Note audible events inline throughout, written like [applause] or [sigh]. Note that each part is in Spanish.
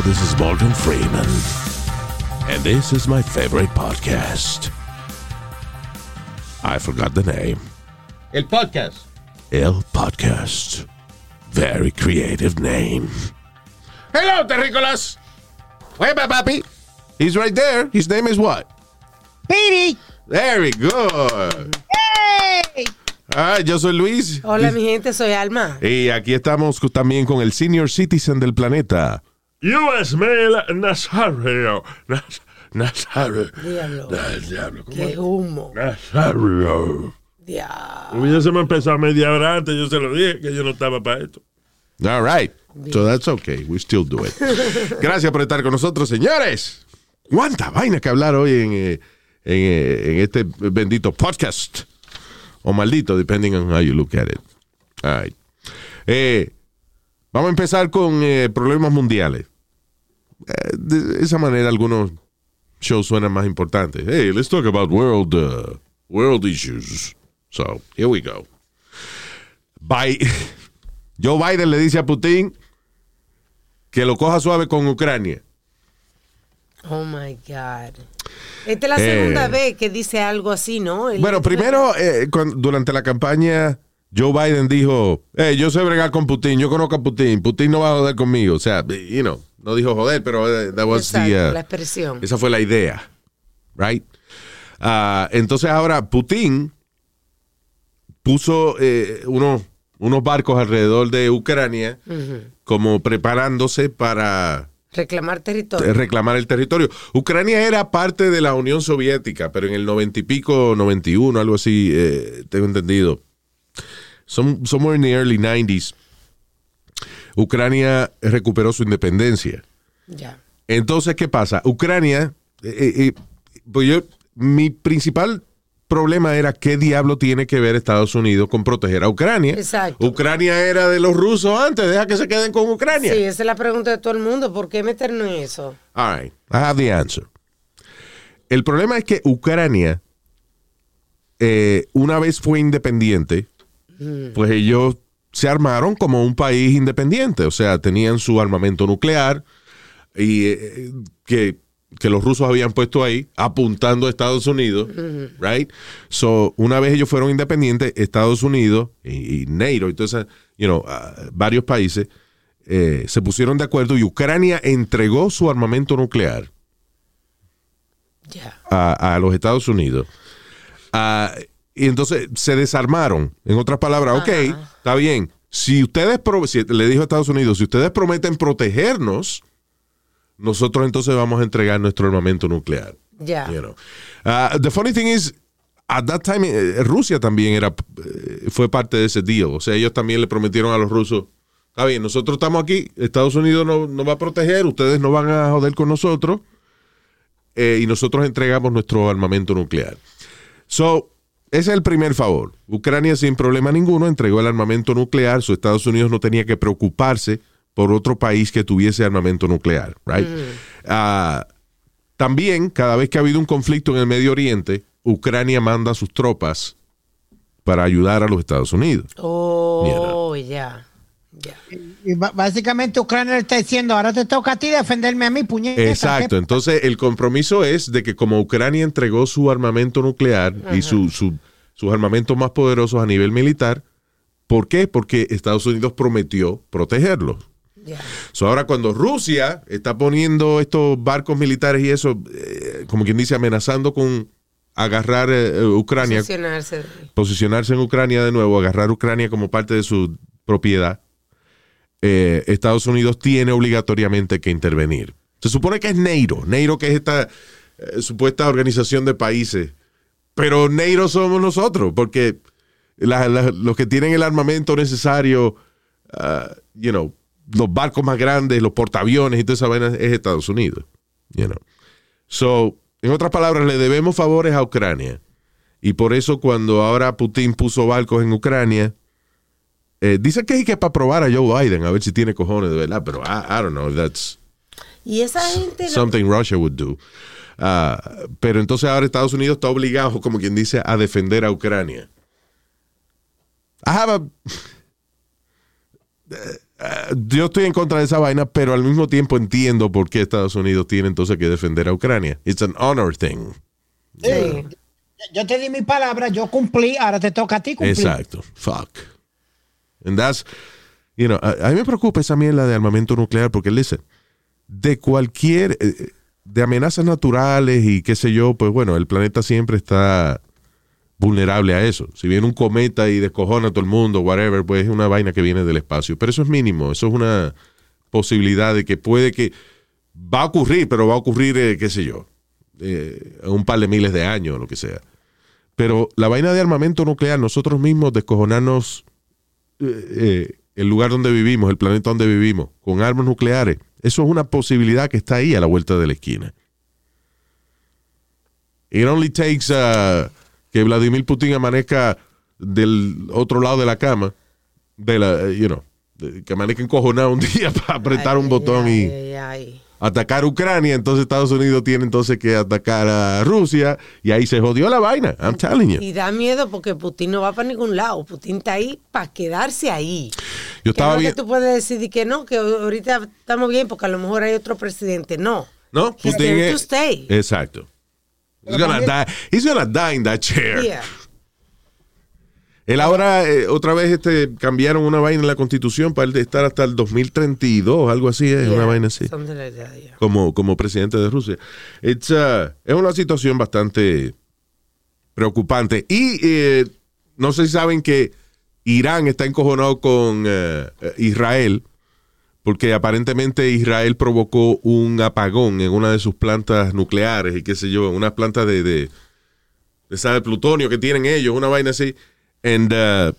Hello, this is Morgan Freeman. And this is my favorite podcast. I forgot the name. El podcast. El Podcast. Very creative name. Hello, Terricolas. My papi? He's right there. His name is what? Piri. Very good. ¡Hey! Ah, yo soy Luis. Hola, mi gente, soy Alma. Y aquí estamos también con el senior citizen del planeta. U.S. Mail Nazario. Naz- Nazario. Diablo. Diablo, ¿cómo Qué humo. Nazario. Diablo. Hubiésemos empezado media hora antes, yo se lo dije, que yo no estaba para esto. All right. So that's okay. We still do it. [laughs] Gracias por estar con nosotros, señores. ¿Cuánta vaina que hablar hoy en, eh, en, eh, en este bendito podcast? O maldito, depending on how you look at it. All right. Eh, vamos a empezar con eh, problemas mundiales. Eh, de esa manera algunos shows suenan más importantes. Hey, let's talk about world, uh, world issues. So, here we go. Bye. [laughs] Joe Biden le dice a Putin que lo coja suave con Ucrania. Oh my God. Esta es la Eh. segunda vez que dice algo así, ¿no? El- Bueno, primero, eh, cuan- durante la campaña, Joe Biden dijo, hey, yo sé bregar con Putin, yo conozco a Putin, Putin no va a joder conmigo. O sea, you know, no dijo joder, pero eh, that was Exacto, the, uh, la expresión. esa fue la idea, right? Ah, entonces ahora Putin puso eh, unos, unos barcos alrededor de Ucrania como preparándose para Reclamar territorio. reclamar el territorio. Ucrania era parte de la Unión Soviética, pero en el noventa y pico, 91, algo así, eh, tengo entendido. Some, somewhere in the early 90s, Ucrania recuperó su independencia. Ya. Entonces, ¿qué pasa? Ucrania, eh, eh, eh, pues yo, mi principal problema era qué diablo tiene que ver Estados Unidos con proteger a Ucrania. Exacto. Ucrania era de los rusos antes, deja que se queden con Ucrania. Sí, esa es la pregunta de todo el mundo. ¿Por qué meternos en eso? All right, I have the answer. El problema es que Ucrania, eh, una vez fue independiente, pues ellos se armaron como un país independiente. O sea, tenían su armamento nuclear y eh, que, que los rusos habían puesto ahí apuntando a Estados Unidos, right? So, una vez ellos fueron independientes, Estados Unidos y, y NATO, entonces, you know, ah, varios países eh, se pusieron de acuerdo y Ucrania entregó su armamento nuclear a los Estados Unidos. Ah, y entonces se desarmaron. En otras palabras, ok, está bien. Si ustedes, si- le dijo a Estados Unidos, si ustedes prometen protegernos, nosotros entonces vamos a entregar nuestro armamento nuclear. Ya. You know. Ah, the funny thing is, at that time, eh, Rusia también era, eh, fue parte de ese deal. O sea, ellos también le prometieron a los rusos, está bien, nosotros estamos aquí, Estados Unidos nos no va a proteger, ustedes no van a joder con nosotros, eh, y nosotros entregamos nuestro armamento nuclear. So, ese es el primer favor. Ucrania sin problema ninguno entregó el armamento nuclear, so Estados Unidos no tenía que preocuparse por otro país que tuviese armamento nuclear, right? Ah, también, cada vez que ha habido un conflicto en el Medio Oriente, Ucrania manda sus tropas para ayudar a los Estados Unidos. Oh, ya. Ya. Y básicamente Ucrania le está diciendo, ahora te toca a ti defenderme a mí, puñeta. Exacto. Entonces, el compromiso es de que como Ucrania entregó su armamento nuclear y su, su- sus armamentos más poderosos a nivel militar, ¿por qué? Porque Estados Unidos prometió protegerlos. So, ahora cuando Rusia está poniendo estos barcos militares y eso, eh, como quien dice, amenazando con agarrar eh, eh, Ucrania, Posicionarse. posicionarse en Ucrania de nuevo, agarrar Ucrania como parte de su propiedad, eh, Estados Unidos tiene obligatoriamente que intervenir. Se supone que es NATO, NATO que es esta eh, supuesta organización de países, pero NATO somos nosotros, porque los que tienen el armamento necesario, ah, you know, los barcos más grandes, los portaaviones y toda esa vaina es Estados Unidos. You know. So, en otras palabras, le debemos favores a Ucrania. Y por eso cuando ahora Putin puso barcos en Ucrania, eh, dice que es que para probar a Joe Biden, a ver si tiene cojones de verdad, pero I, I don't know if that's Y esa gente. no- something Russia would do. Ah, pero entonces ahora Estados Unidos está obligado, como quien dice, a defender a Ucrania. I have a- Eh, yo estoy en contra de esa vaina, pero al mismo tiempo entiendo por qué Estados Unidos tiene entonces que defender a Ucrania. It's an honor thing. Sí. Yo te di mi palabra, yo cumplí, ahora te toca a ti cumplir. Exacto. Fuck. And that's, you know, a, mí me preocupa esa mierda de armamento nuclear porque, listen, de cualquier, eh, de amenazas naturales y qué sé yo, pues bueno, el planeta siempre está vulnerable a eso. Si viene un cometa y descojona a todo el mundo, whatever, pues es una vaina que viene del espacio. Pero eso es mínimo, eso es una posibilidad de que puede que va a ocurrir, pero va a ocurrir, eh, qué sé yo, eh, un par de miles de años o lo que sea. Pero la vaina de armamento nuclear, nosotros mismos descojonarnos eh, eh, el lugar donde vivimos, el planeta donde vivimos, con armas nucleares, eso es una posibilidad que está ahí a la vuelta de la esquina. It only takes uh, que Vladimir Putin amanezca del otro lado de la cama, de la, eh, you know, que amanezca encojonado un día [laughs] para apretar un botón ay, y ay. Atacar Ucrania, entonces Estados Unidos tiene entonces que atacar a Rusia y ahí se jodió la vaina. I'm telling you. Y da miedo porque Putin no va para ningún lado. Putin está ahí para quedarse ahí. Yo Que estaba no es bien. que tú puedes decidir que no, que ahorita estamos bien porque a lo mejor hay otro presidente. No. No, Putin es- to stay. Exacto. He's gonna die. He's gonna die in that chair. Yeah. Él ahora, eh, otra vez, este, cambiaron una vaina en la constitución para él estar hasta el 2032, algo así, es una Yeah, vaina así. something like that, yeah. Como, como presidente de Rusia. It's, uh, es una situación bastante preocupante. Y eh, no sé si saben que Irán está encojonado con eh, eh, Israel porque aparentemente Israel provocó un apagón en una de sus plantas nucleares y qué sé yo, unas plantas de, de, de de plutonio que tienen ellos, una vaina así. And, uh,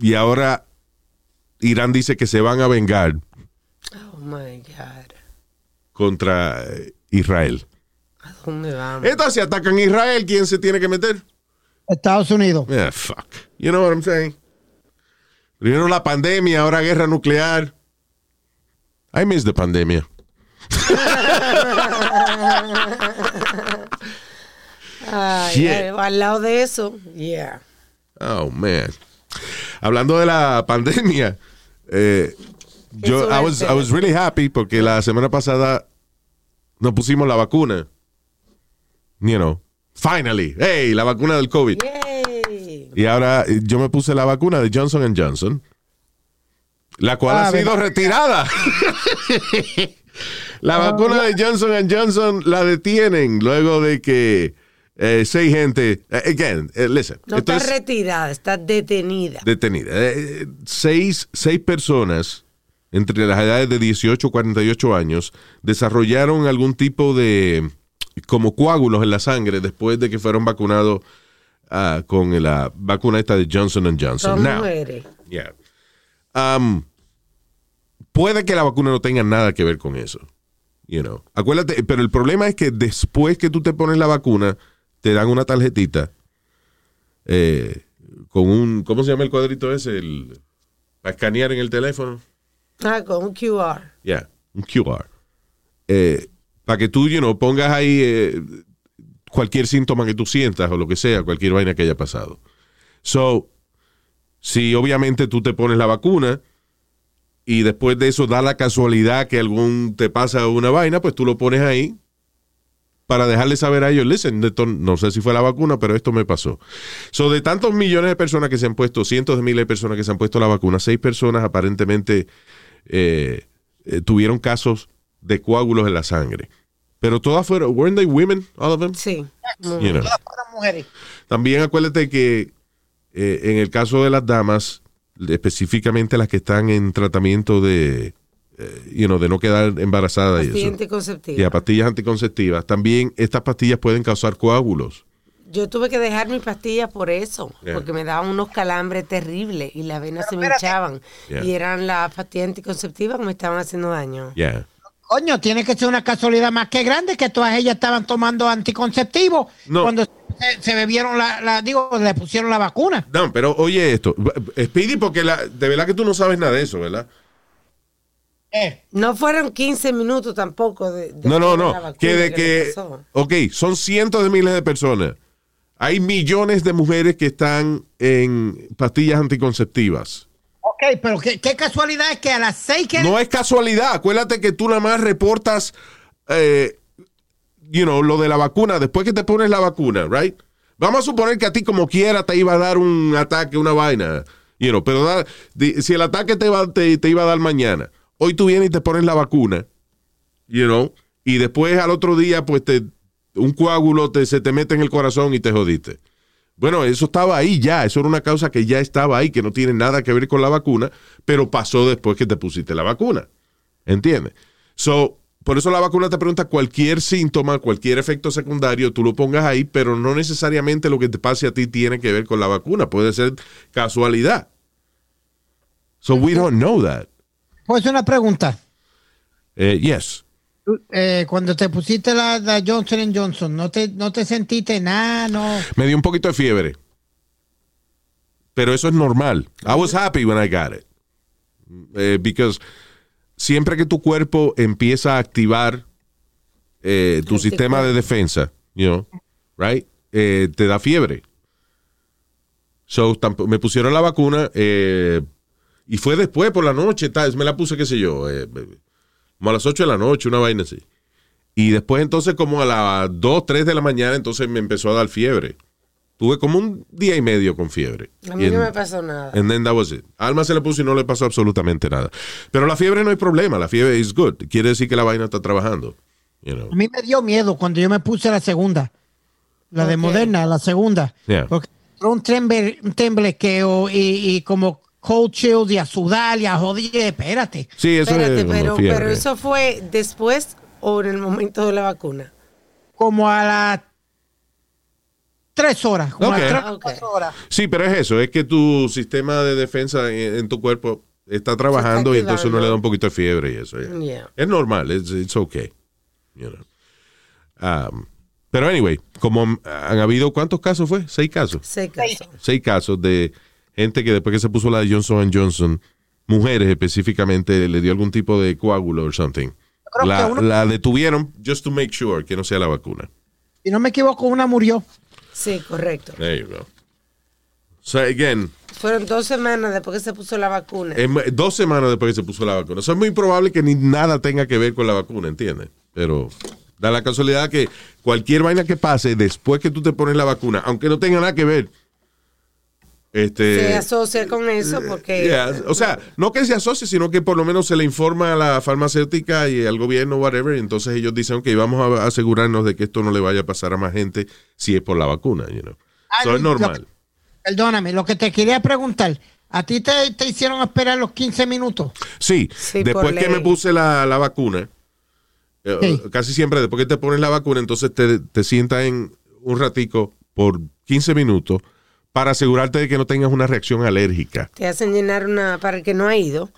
y ahora Irán dice que se van a vengar Oh my God. contra eh, Israel. ¿A dónde vamos? Entonces, si atacan a Israel, ¿quién se tiene que meter? Estados Unidos. Yeah, fuck. You know what I'm saying? Primero la pandemia, ahora guerra nuclear. I miss the pandemia. [laughs] Ay, ay, al lado de eso, yeah. Oh, man. Hablando de la pandemia, eh, yo I was, I was really happy porque la semana pasada nos pusimos la vacuna. You know, finally. Hey, la vacuna del COVID. Yay. Y ahora eh, yo me puse la vacuna de Johnson Johnson, la cual Ah, ha sido retirada. [laughs] la vacuna de Johnson Johnson la detienen luego de que eh, seis gente, eh, again, eh, listen, No está es retirada, está detenida. detenida. Eh, seis, seis personas entre las edades de 18 y 48 años desarrollaron algún tipo de como coágulos en la sangre después de que fueron vacunados ah, con la vacuna esta de Johnson Johnson. Son Now, yeah. Um, puede que la vacuna no tenga nada que ver con eso. You know. Acuérdate, pero el problema es que después que tú te pones la vacuna, te dan una tarjetita eh, con un, ¿cómo se llama el cuadrito ese? El, para escanear en el teléfono. Ah, con un QR. Ya, un QR. Eh, para que tú, you know, pongas ahí eh, cualquier síntoma que tú sientas o lo que sea, cualquier vaina que haya pasado. So, si obviamente tú te pones la vacuna y después de eso da la casualidad que algún te pasa una vaina, pues tú lo pones ahí para dejarle saber a ellos, listen, esto no sé si fue la vacuna, pero esto me pasó. So, de tantos millones de personas que se han puesto, cientos de miles de personas que se han puesto la vacuna, seis personas aparentemente eh, eh, tuvieron casos de coágulos en la sangre. Pero todas fueron, weren't they women, all of them? Sí. Muy You know. Todas fueron mujeres. También acuérdate que eh, en el caso de las damas, específicamente las que están en tratamiento de, you know, de no quedar embarazadas y Pastilla eso. anticonceptiva. Y a pastillas anticonceptivas. También estas pastillas pueden causar coágulos. Yo tuve que dejar mis pastillas por eso, Yeah. porque me daban unos calambres terribles y las venas se me espérate. hinchaban. Yeah. Y eran las pastillas anticonceptivas que me estaban haciendo daño. Yeah. Coño, tiene que ser una casualidad más que grande que todas ellas estaban tomando anticonceptivos No. cuando se, se bebieron la, la- digo, le pusieron la vacuna. No, pero oye esto. Speedy, porque la, de verdad que tú no sabes nada de eso, ¿verdad? Eh, No fueron 15 minutos tampoco de, de No, no, la no. vacuna Que de que. Ok, son cientos de miles de personas. Hay millones de mujeres que están en pastillas anticonceptivas. ok, pero qué, qué casualidad es que a las seis que... No es casualidad. Acuérdate que tú nada más reportas, eh, you know, lo de la vacuna después que te pones la vacuna, right? Vamos a suponer que a ti como quiera te iba a dar un ataque, una vaina, you know, pero da- di- si el ataque te, va, te, te iba a dar mañana, hoy tú vienes y te pones la vacuna, you know, y después al otro día, pues te, un coágulo te, se te mete en el corazón y te jodiste. Bueno, eso estaba ahí ya, eso era una causa que ya estaba ahí, que no tiene nada que ver con la vacuna, pero pasó después que te pusiste la vacuna. ¿Entiendes? So, por eso la vacuna te pregunta cualquier síntoma, cualquier efecto secundario, tú lo pongas ahí, pero no necesariamente lo que te pase a ti tiene que ver con la vacuna, puede ser casualidad. So we don't know that. Pues una pregunta. Eh, yes. Eh, cuando te pusiste la, la Johnson Johnson, ¿no te, ¿no te sentiste nada? No. Me dio un poquito de fiebre. Pero eso es normal. I was happy when I got it. Eh, because siempre que tu cuerpo empieza a activar eh, tu sistema de defensa, you know, right? Eh, te da fiebre. So, me pusieron la vacuna eh, y fue después por la noche, tal, me la puse, qué sé yo, eh, como a las 8 de la noche, una vaina así. Y después entonces como a las 2, 3 de la mañana, entonces me empezó a dar fiebre. Tuve como un día y medio con fiebre. A mí Y no en- me pasó nada. And then that was it. Alma se le puso y no le pasó absolutamente nada. Pero la fiebre no hay problema, la fiebre is good. Quiere decir que la vaina está trabajando. You know. A mí me dio miedo cuando yo me puse la segunda. La de. Moderna, la segunda. Yeah. Porque un, temble, un temblequeo y, y como cold chills y a sudar y a joder. Espérate. Sí, eso Espérate, es pero, pero eso fue después o en el momento de la vacuna. Como a las tres horas. Como Ok. a las tres, ok. cuatro horas. Sí, pero es eso, es que tu sistema de defensa en, en tu cuerpo está trabajando y entonces uno le da un poquito de fiebre y eso. yeah. Yeah. Es normal, it's, it's okay. You know. Um, pero anyway, como han habido, ¿cuántos casos fue? Seis casos. Seis casos. seis casos de gente que después que se puso la de Johnson Johnson, mujeres específicamente, le dio algún tipo de coágulo or something. creo La, que uno- la detuvieron just to make sure que no sea la vacuna. Si no me equivoco, una murió. Sí, correcto. There you go. So again, Fueron dos semanas después que se puso la vacuna. dos semanas después que se puso la vacuna. Eso es muy probable que ni nada tenga que ver con la vacuna, ¿entiendes? Pero da la casualidad que cualquier vaina que pase después que tú te pones la vacuna, aunque no tenga nada que ver, este, se asocia con eso porque Yeah, O sea, no que se asocie, sino que por lo menos se le informa a la farmacéutica y al gobierno, whatever, y entonces ellos dicen, ok, vamos a asegurarnos de que esto no le vaya a pasar a más gente si es por la vacuna, you know. Ah, Eso es lo- normal. Perdóname, lo que te quería preguntar. ¿A ti te, te hicieron esperar los 15 minutos? Sí, Sí, después que me puse la, la vacuna, eh, Sí. casi siempre después que te pones la vacuna, entonces te, te sientas en un ratico por 15 minutos para asegurarte de que no tengas una reacción alérgica. te hacen llenar una, para el que no ha ido,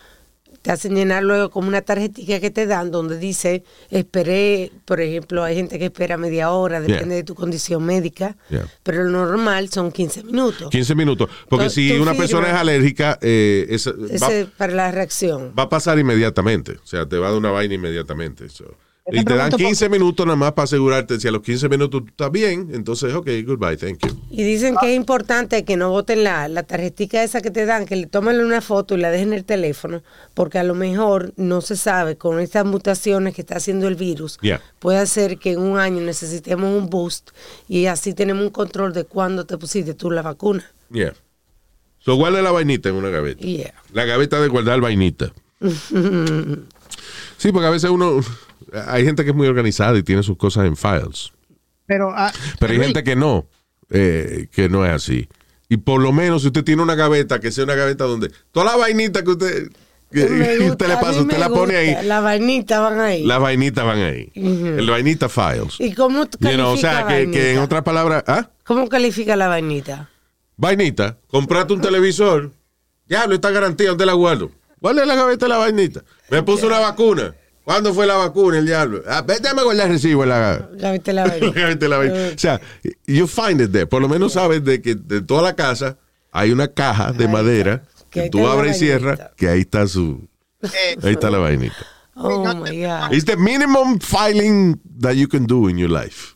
te hacen llenar luego como una tarjetita que te dan donde dice, esperé, por ejemplo, hay gente que espera media hora, depende Yeah. de tu condición médica, Yeah. pero lo normal son 15 minutos. 15 minutos. Porque Tú- si tú una persona es alérgica, eh, es- va- para la reacción. va a pasar inmediatamente. O sea, te va a dar una vaina inmediatamente. So. Y te dan pregunto por- 15 minutos nada más para asegurarte. Si a los 15 minutos tú estás bien, entonces, ok, goodbye, thank you. Y dicen que es importante que no voten la, la tarjetita esa que te dan, que le tomen una foto y la dejen en el teléfono, porque a lo mejor no se sabe con estas mutaciones que está haciendo el virus, Yeah. puede hacer que en un año necesitemos un boost y así tenemos un control de cuándo te pusiste tú la vacuna. Yeah. So, guarda la vainita en una gaveta. Yeah. La gaveta de guardar vainita. [laughs] sí, porque a veces uno. Hay gente que es muy organizada y tiene sus cosas en files. Pero, ah, Pero hay gente que no, eh, que no es así. Y por lo menos si usted tiene una gaveta, que sea una gaveta donde toda la vainita que usted ¿Qué Me gusta, [laughs] usted le pasa? Usted la pone ahí. Las vainitas van ahí. Las vainitas van ahí. El vainita files. ¿Y cómo You know, o sea, que, que en otras palabras, ¿ah? ¿Cómo califica la vainita? Vainita, comprate un televisor. Diablo, esta garantía, ¿dónde la guardo? Guarda en la gaveta la vainita. Me puso una vacuna. ¿Cuándo fue la vacuna, el diablo? Ah, vete a guardar el recibo la Ya viste la [laughs] la vainita. O sea, you find it there. Por lo menos sabes de que de toda la casa hay una caja de Ahí madera. Que tú abres y cierras, que ahí está su... Ahí está la vainita. Oh my God. It's the minimum filing that you can do in your life.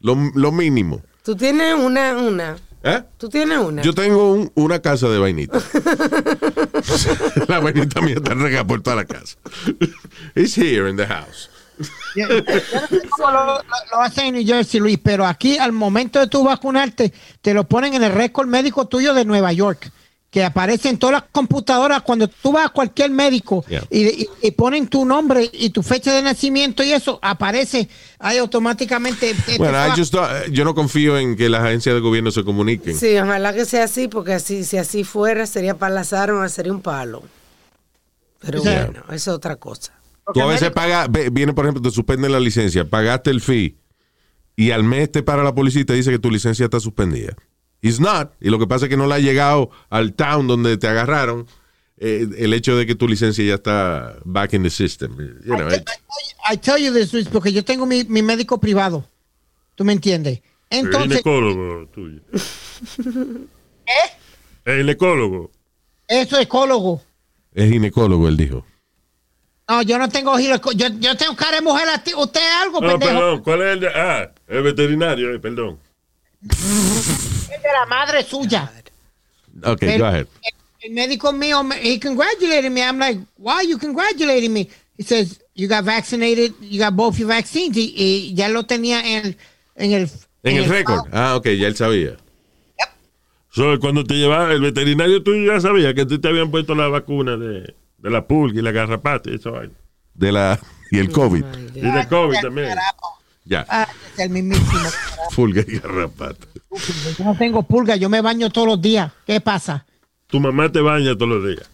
Lo, lo mínimo. Tú tienes una, una. ¿Eh? Tú tienes una. Yo tengo un- una casa de vainita. [laughs] la vainita mía está regada por toda la casa. It's here in the house. Yo no sé cómo lo, lo- lo hacen en New Jersey, Luis, pero aquí al momento de tú vacunarte, te lo ponen en el récord médico tuyo de Nueva York, que aparece en todas las computadoras cuando tú vas a cualquier médico Yeah. y, y- y ponen tu nombre y tu fecha de nacimiento y eso aparece ahí automáticamente. Te- te Bueno, I va- just don't- yo no confío en que las agencias de gobierno se comuniquen. Sí, ojalá que sea así, porque así, si así fuera, sería para las armas, sería un palo. Pero O sea, bueno, eso es otra cosa. Tú a veces pagas, viene por ejemplo, te suspenden la licencia, pagaste el fee y al mes te para la policía y te dice que tu licencia está suspendida. It's not. Y lo que pasa es que no le ha llegado al town donde te agarraron eh, el hecho de que tu licencia ya está back in the system. You know, I, it- you- I tell you this, Luis, porque yo tengo mi, mi médico privado. ¿Tú me entiendes? El Entonces, ginecólogo tuyo. [laughs] ¿Eh? El ginecólogo. eso es ecólogo. es ginecólogo, él dijo. No, yo no tengo gineco- yo, yo tengo cara de mujer. a ti- ¿Usted es algo, No, pendejo? perdón. ¿Cuál es el de.? Ah, el veterinario, eh, perdón. Es de la madre suya. Ok, El, go ahead. el- el médico mío, me- he congratulated me. I'm like, why are you congratulating me? He says, you got vaccinated, you got both your vaccines. Y, y ya lo tenía en, en el... En el récord. file. Ah, ok, ya él sabía. So, cuando te llevaba el veterinario tuyo ya sabía que ti te habían puesto la vacuna de, de la pulga y la garrapata y eso. vaina. De la, y el COVID. Y de COVID también. Ya. Ah, es el mismísimo. [laughs] Pulga y garrapata. yo no tengo pulga, yo me baño todos los días. ¿Qué pasa? Tu mamá te baña todos los días.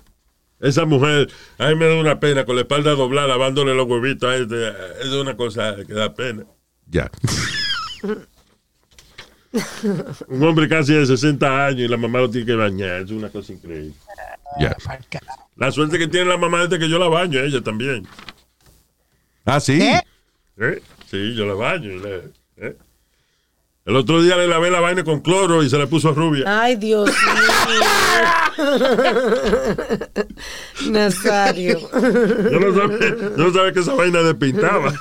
Esa mujer, a mí me da una pena con la espalda doblada, lavándole los huevitos este. Es una cosa que da pena. Ya. [laughs] Un hombre casi de 60 años y la mamá lo tiene que bañar. Es una cosa increíble. Ya. La suerte que tiene la mamá es de que yo la baño, ella también. Ah, sí. ¿Qué? ¿Eh? Sí, yo la baño. y ¿eh? El otro día le lavé la vaina con cloro y se le puso rubia. Ay, Dios mío. [laughs] Nazario. Yo no sabía, yo no sabía que esa vaina despintaba.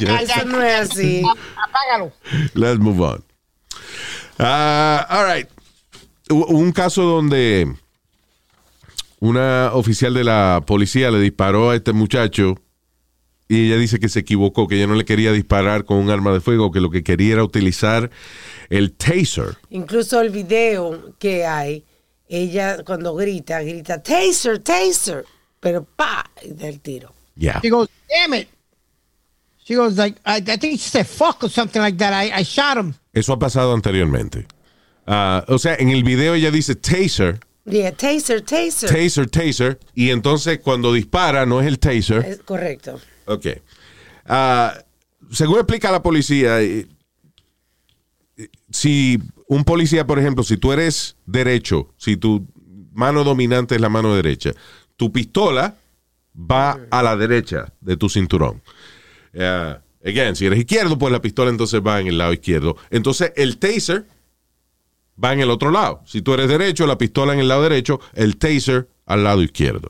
Ya. Eso no es así. Apágalo. Let's move on. Ah, all right. Hubo Un caso donde una oficial de la policía le disparó a este muchacho y ella dice que se equivocó, que ella no le quería disparar con un arma de fuego, que lo que quería era utilizar el taser. Incluso el video que hay, ella cuando grita, grita, taser, taser. Pero pa, y da el tiro. Yeah. She goes, damn it. She goes like, I, I think she said fuck or something like that. I, I shot him. Eso ha pasado anteriormente. Ah, o sea, en el video ella dice taser, Yeah, taser, taser. taser, taser, y entonces cuando dispara no es el taser. Es correcto. Ok. Ah, según explica la policía, eh, eh, si un policía, por ejemplo, si tú eres derecho, si tu mano dominante es la mano derecha, tu pistola va a la derecha de tu cinturón. Eh, again, si eres izquierdo, pues la pistola entonces va en el lado izquierdo. Entonces el taser va en el otro lado. Si tú eres derecho, la pistola en el lado derecho, el taser al lado izquierdo.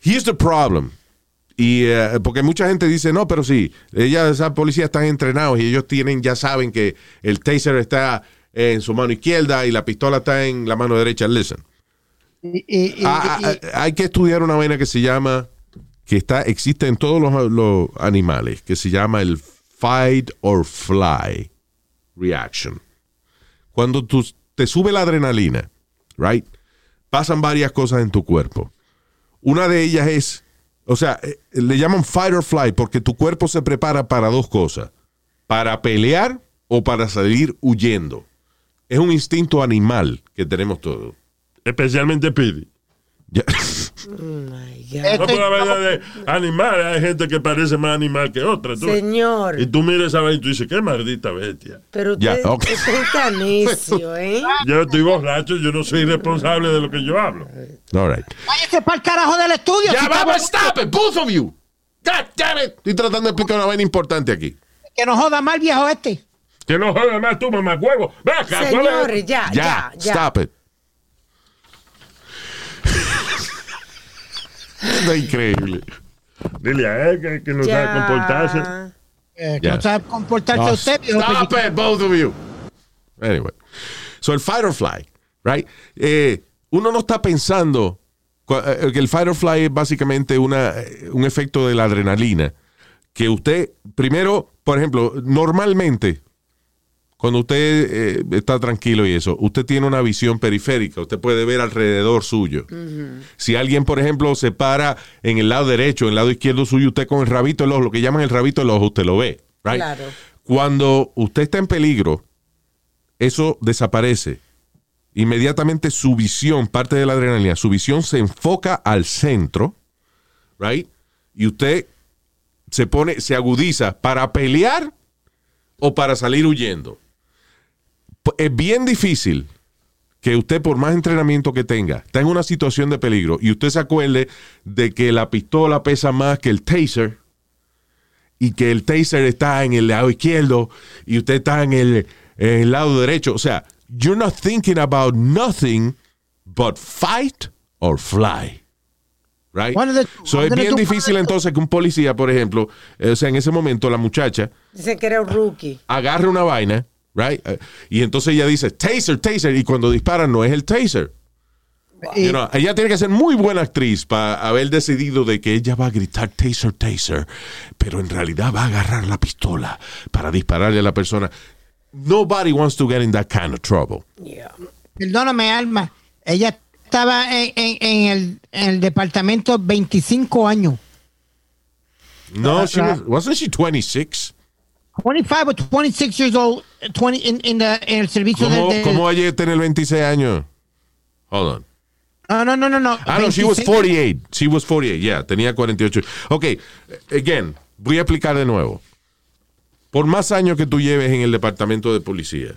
Here's the problem. Y eh, porque mucha gente dice, no, pero sí, ellas, esas policías están entrenados y ellos tienen, ya saben que el taser está en su mano izquierda y la pistola está en la mano derecha. Listen. Y, y- y- Ah, ah, ah, hay que estudiar una vaina que se llama, que está, existe en todos los, los animales, que se llama el fight or fly reaction. Cuando tú, te sube la adrenalina, right, pasan varias cosas en tu cuerpo. Una de ellas es, o sea, eh, le llaman fight or fly porque tu cuerpo se prepara para dos cosas, para pelear o para salir huyendo. Es un instinto animal que tenemos todos. Especialmente Pidi. [laughs] God. No, pero la verdad de animales, hay gente que parece más animal que otra. tú- Señor, Y tú miras esa vaina y tú dices, qué maldita bestia. pero Ya, usted, ok. usted es tan necio, ¿eh? [laughs] Yo estoy borracho, yo no soy responsable de lo que yo hablo. All right. Váyase para el carajo del estudio. Ya si vamos, stop it, both of you. God damn it. Estoy tratando de explicar una vaina importante aquí. Que nos joda mal viejo este. Que no jodas más tú, mamá huevo. Señores, ya, Ya, ya, ya. stop it. Está increíble. Dile a él que, que no sabe comportarse. Eh, Ya. No sabe comportarse No, usted, stop it, both of you. Anyway. So el fight or fly, right? Eh, uno no está pensando eh, que el fight or fly es básicamente una, eh, un efecto de la adrenalina. Que usted, primero, por ejemplo, normalmente, cuando usted eh, está tranquilo y eso, usted tiene una visión periférica, usted puede ver alrededor suyo. Si alguien, por ejemplo, se para en el lado derecho, en el lado izquierdo suyo, usted con el rabito del ojo, lo que llaman el rabito del ojo, usted lo ve. Right? Claro. Cuando usted está en peligro, eso desaparece. Inmediatamente su visión, parte de la adrenalina, su visión se enfoca al centro, right? Y usted se pone, se agudiza para pelear o para salir huyendo. Es bien difícil que usted, por más entrenamiento que tenga, está en una situación de peligro y usted se acuerde de que la pistola pesa más que el taser y que el taser está en el lado izquierdo y usted está en el, en el lado derecho. O sea, you're not thinking about nothing but fight or fly. Right? The- so es bien difícil entonces que un policía, por ejemplo, eh, o sea, en ese momento la muchacha Dice que era un rookie. agarre una vaina, right? Eh, y entonces ella dice, taser, taser, y cuando dispara no es el taser. Y- You know, ella tiene que ser muy buena actriz para haber decidido de que ella va a gritar taser, taser, pero en realidad va a agarrar la pistola para dispararle a la persona. Nobody wants to get in that kind of trouble. Yeah. Perdóname, Alma. Ella estaba en, en- en el, en el departamento 25 años. No, she la- was, wasn't she 26? 25 or 26 years old, 20 in, in the, en el servicio ¿Cómo, de, de- cómo ayer tener 26 años? Hold on. No, no, no, no. no. Ah, no, she was 26. 48. She was 48, yeah, tenía 48. Ok, again, voy a explicar de nuevo. Por más años que tú lleves en el departamento de policía,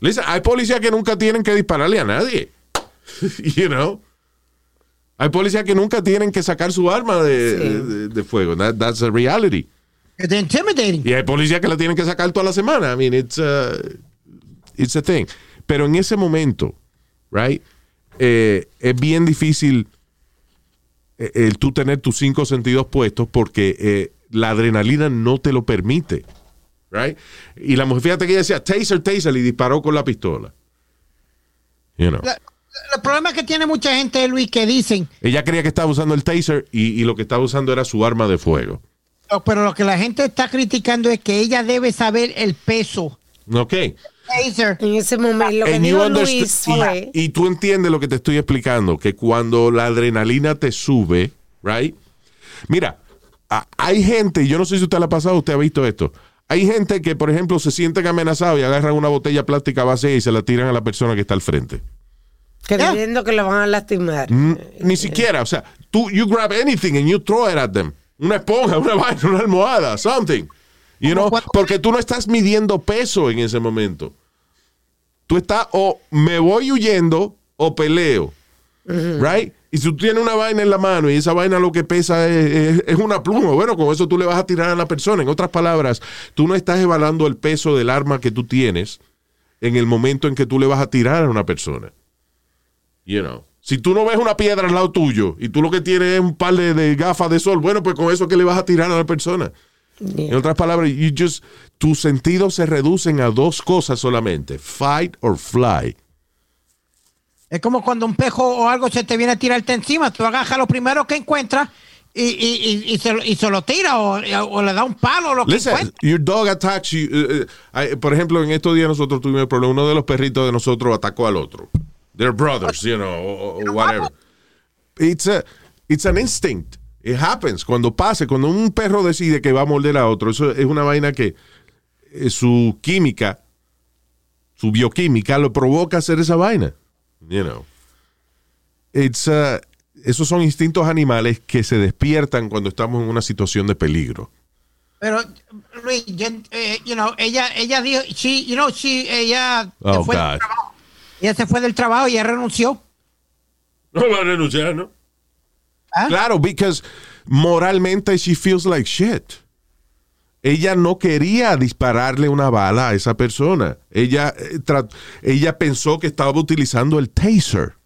listen, hay policías que nunca tienen que dispararle a nadie. [laughs] you know? Hay policías que nunca tienen que sacar su arma de, Sí. de- de fuego. That- that's a reality. It's intimidating. Y hay policías que la tienen que sacar toda la semana. I mean, it's a, it's a thing. Pero en ese momento, right, eh, es bien difícil eh, el tú tener tus cinco sentidos puestos porque eh, la adrenalina no te lo permite, right? Y la mujer, fíjate que ella decía taser, taser y disparó con la pistola. You know. La- El problema que tiene mucha gente, Luis, que dicen, Ella creía que estaba usando el taser y, y lo que estaba usando era su arma de fuego. Pero lo que la gente está criticando es que ella debe saber el peso. Ok. En ese momento, lo que And you dijo understand- Luis y- fue... y, tú entiendes lo que te estoy explicando, que cuando la adrenalina te sube, right? Mira, a- hay gente, yo no sé si usted le ha pasado, usted ha visto esto. Hay gente que, por ejemplo, se sienten amenazados y agarran una botella plástica vacía y se la tiran a la persona que está al frente. Creyendo que lo van a lastimar. Mm, Ni siquiera, o sea, tú, you grab anything and you throw it at them. Una esponja, una [laughs] vaina, una almohada, something. You know, porque tú no estás midiendo peso en ese momento. Tú estás o me voy huyendo o peleo. Right? Y si tú tienes una vaina en la mano y esa vaina lo que pesa es, es- es una pluma, bueno, con eso tú le vas a tirar a la persona. En otras palabras, tú no estás evaluando el peso del arma que tú tienes en el momento en que tú le vas a tirar a una persona. You know. Si tú no ves una piedra al lado tuyo y tú lo que tienes es un par de, de gafas de sol, bueno, pues con eso que le vas a tirar a la persona. En otras palabras, you just, tus sentidos se reducen a dos cosas solamente, fight or fly. Es como cuando un pejo o algo se te viene a tirarte encima. Tú agarras lo primero que encuentras y, y, y, y se, lo- y se lo tira o, o le da un palo o lo que Listen, encuentra. your dog attacks you. I- por ejemplo, en estos días nosotros tuvimos el problema. Uno de los perritos de nosotros atacó al otro. They're brothers, you know, o, o whatever. It's, a, it's an instinct. It happens. Cuando pase, cuando un perro decide que va a morder a otro, eso es una vaina que eh, su química, su bioquímica lo provoca a hacer esa vaina. You know. It's, uh, esos son instintos animales que se despiertan cuando estamos en una situación de peligro. Pero, Luis, yo, eh, you know, ella, ella dijo, she, you know, she, ella, Oh, fue God. trabajo. Ella se fue del trabajo y ella renunció. No va a renunciar, ¿no? ¿Ah? Claro, because moralmente she feels like shit. Ella no quería dispararle una bala a esa persona. Ella, eh, ella pensó que estaba utilizando el taser.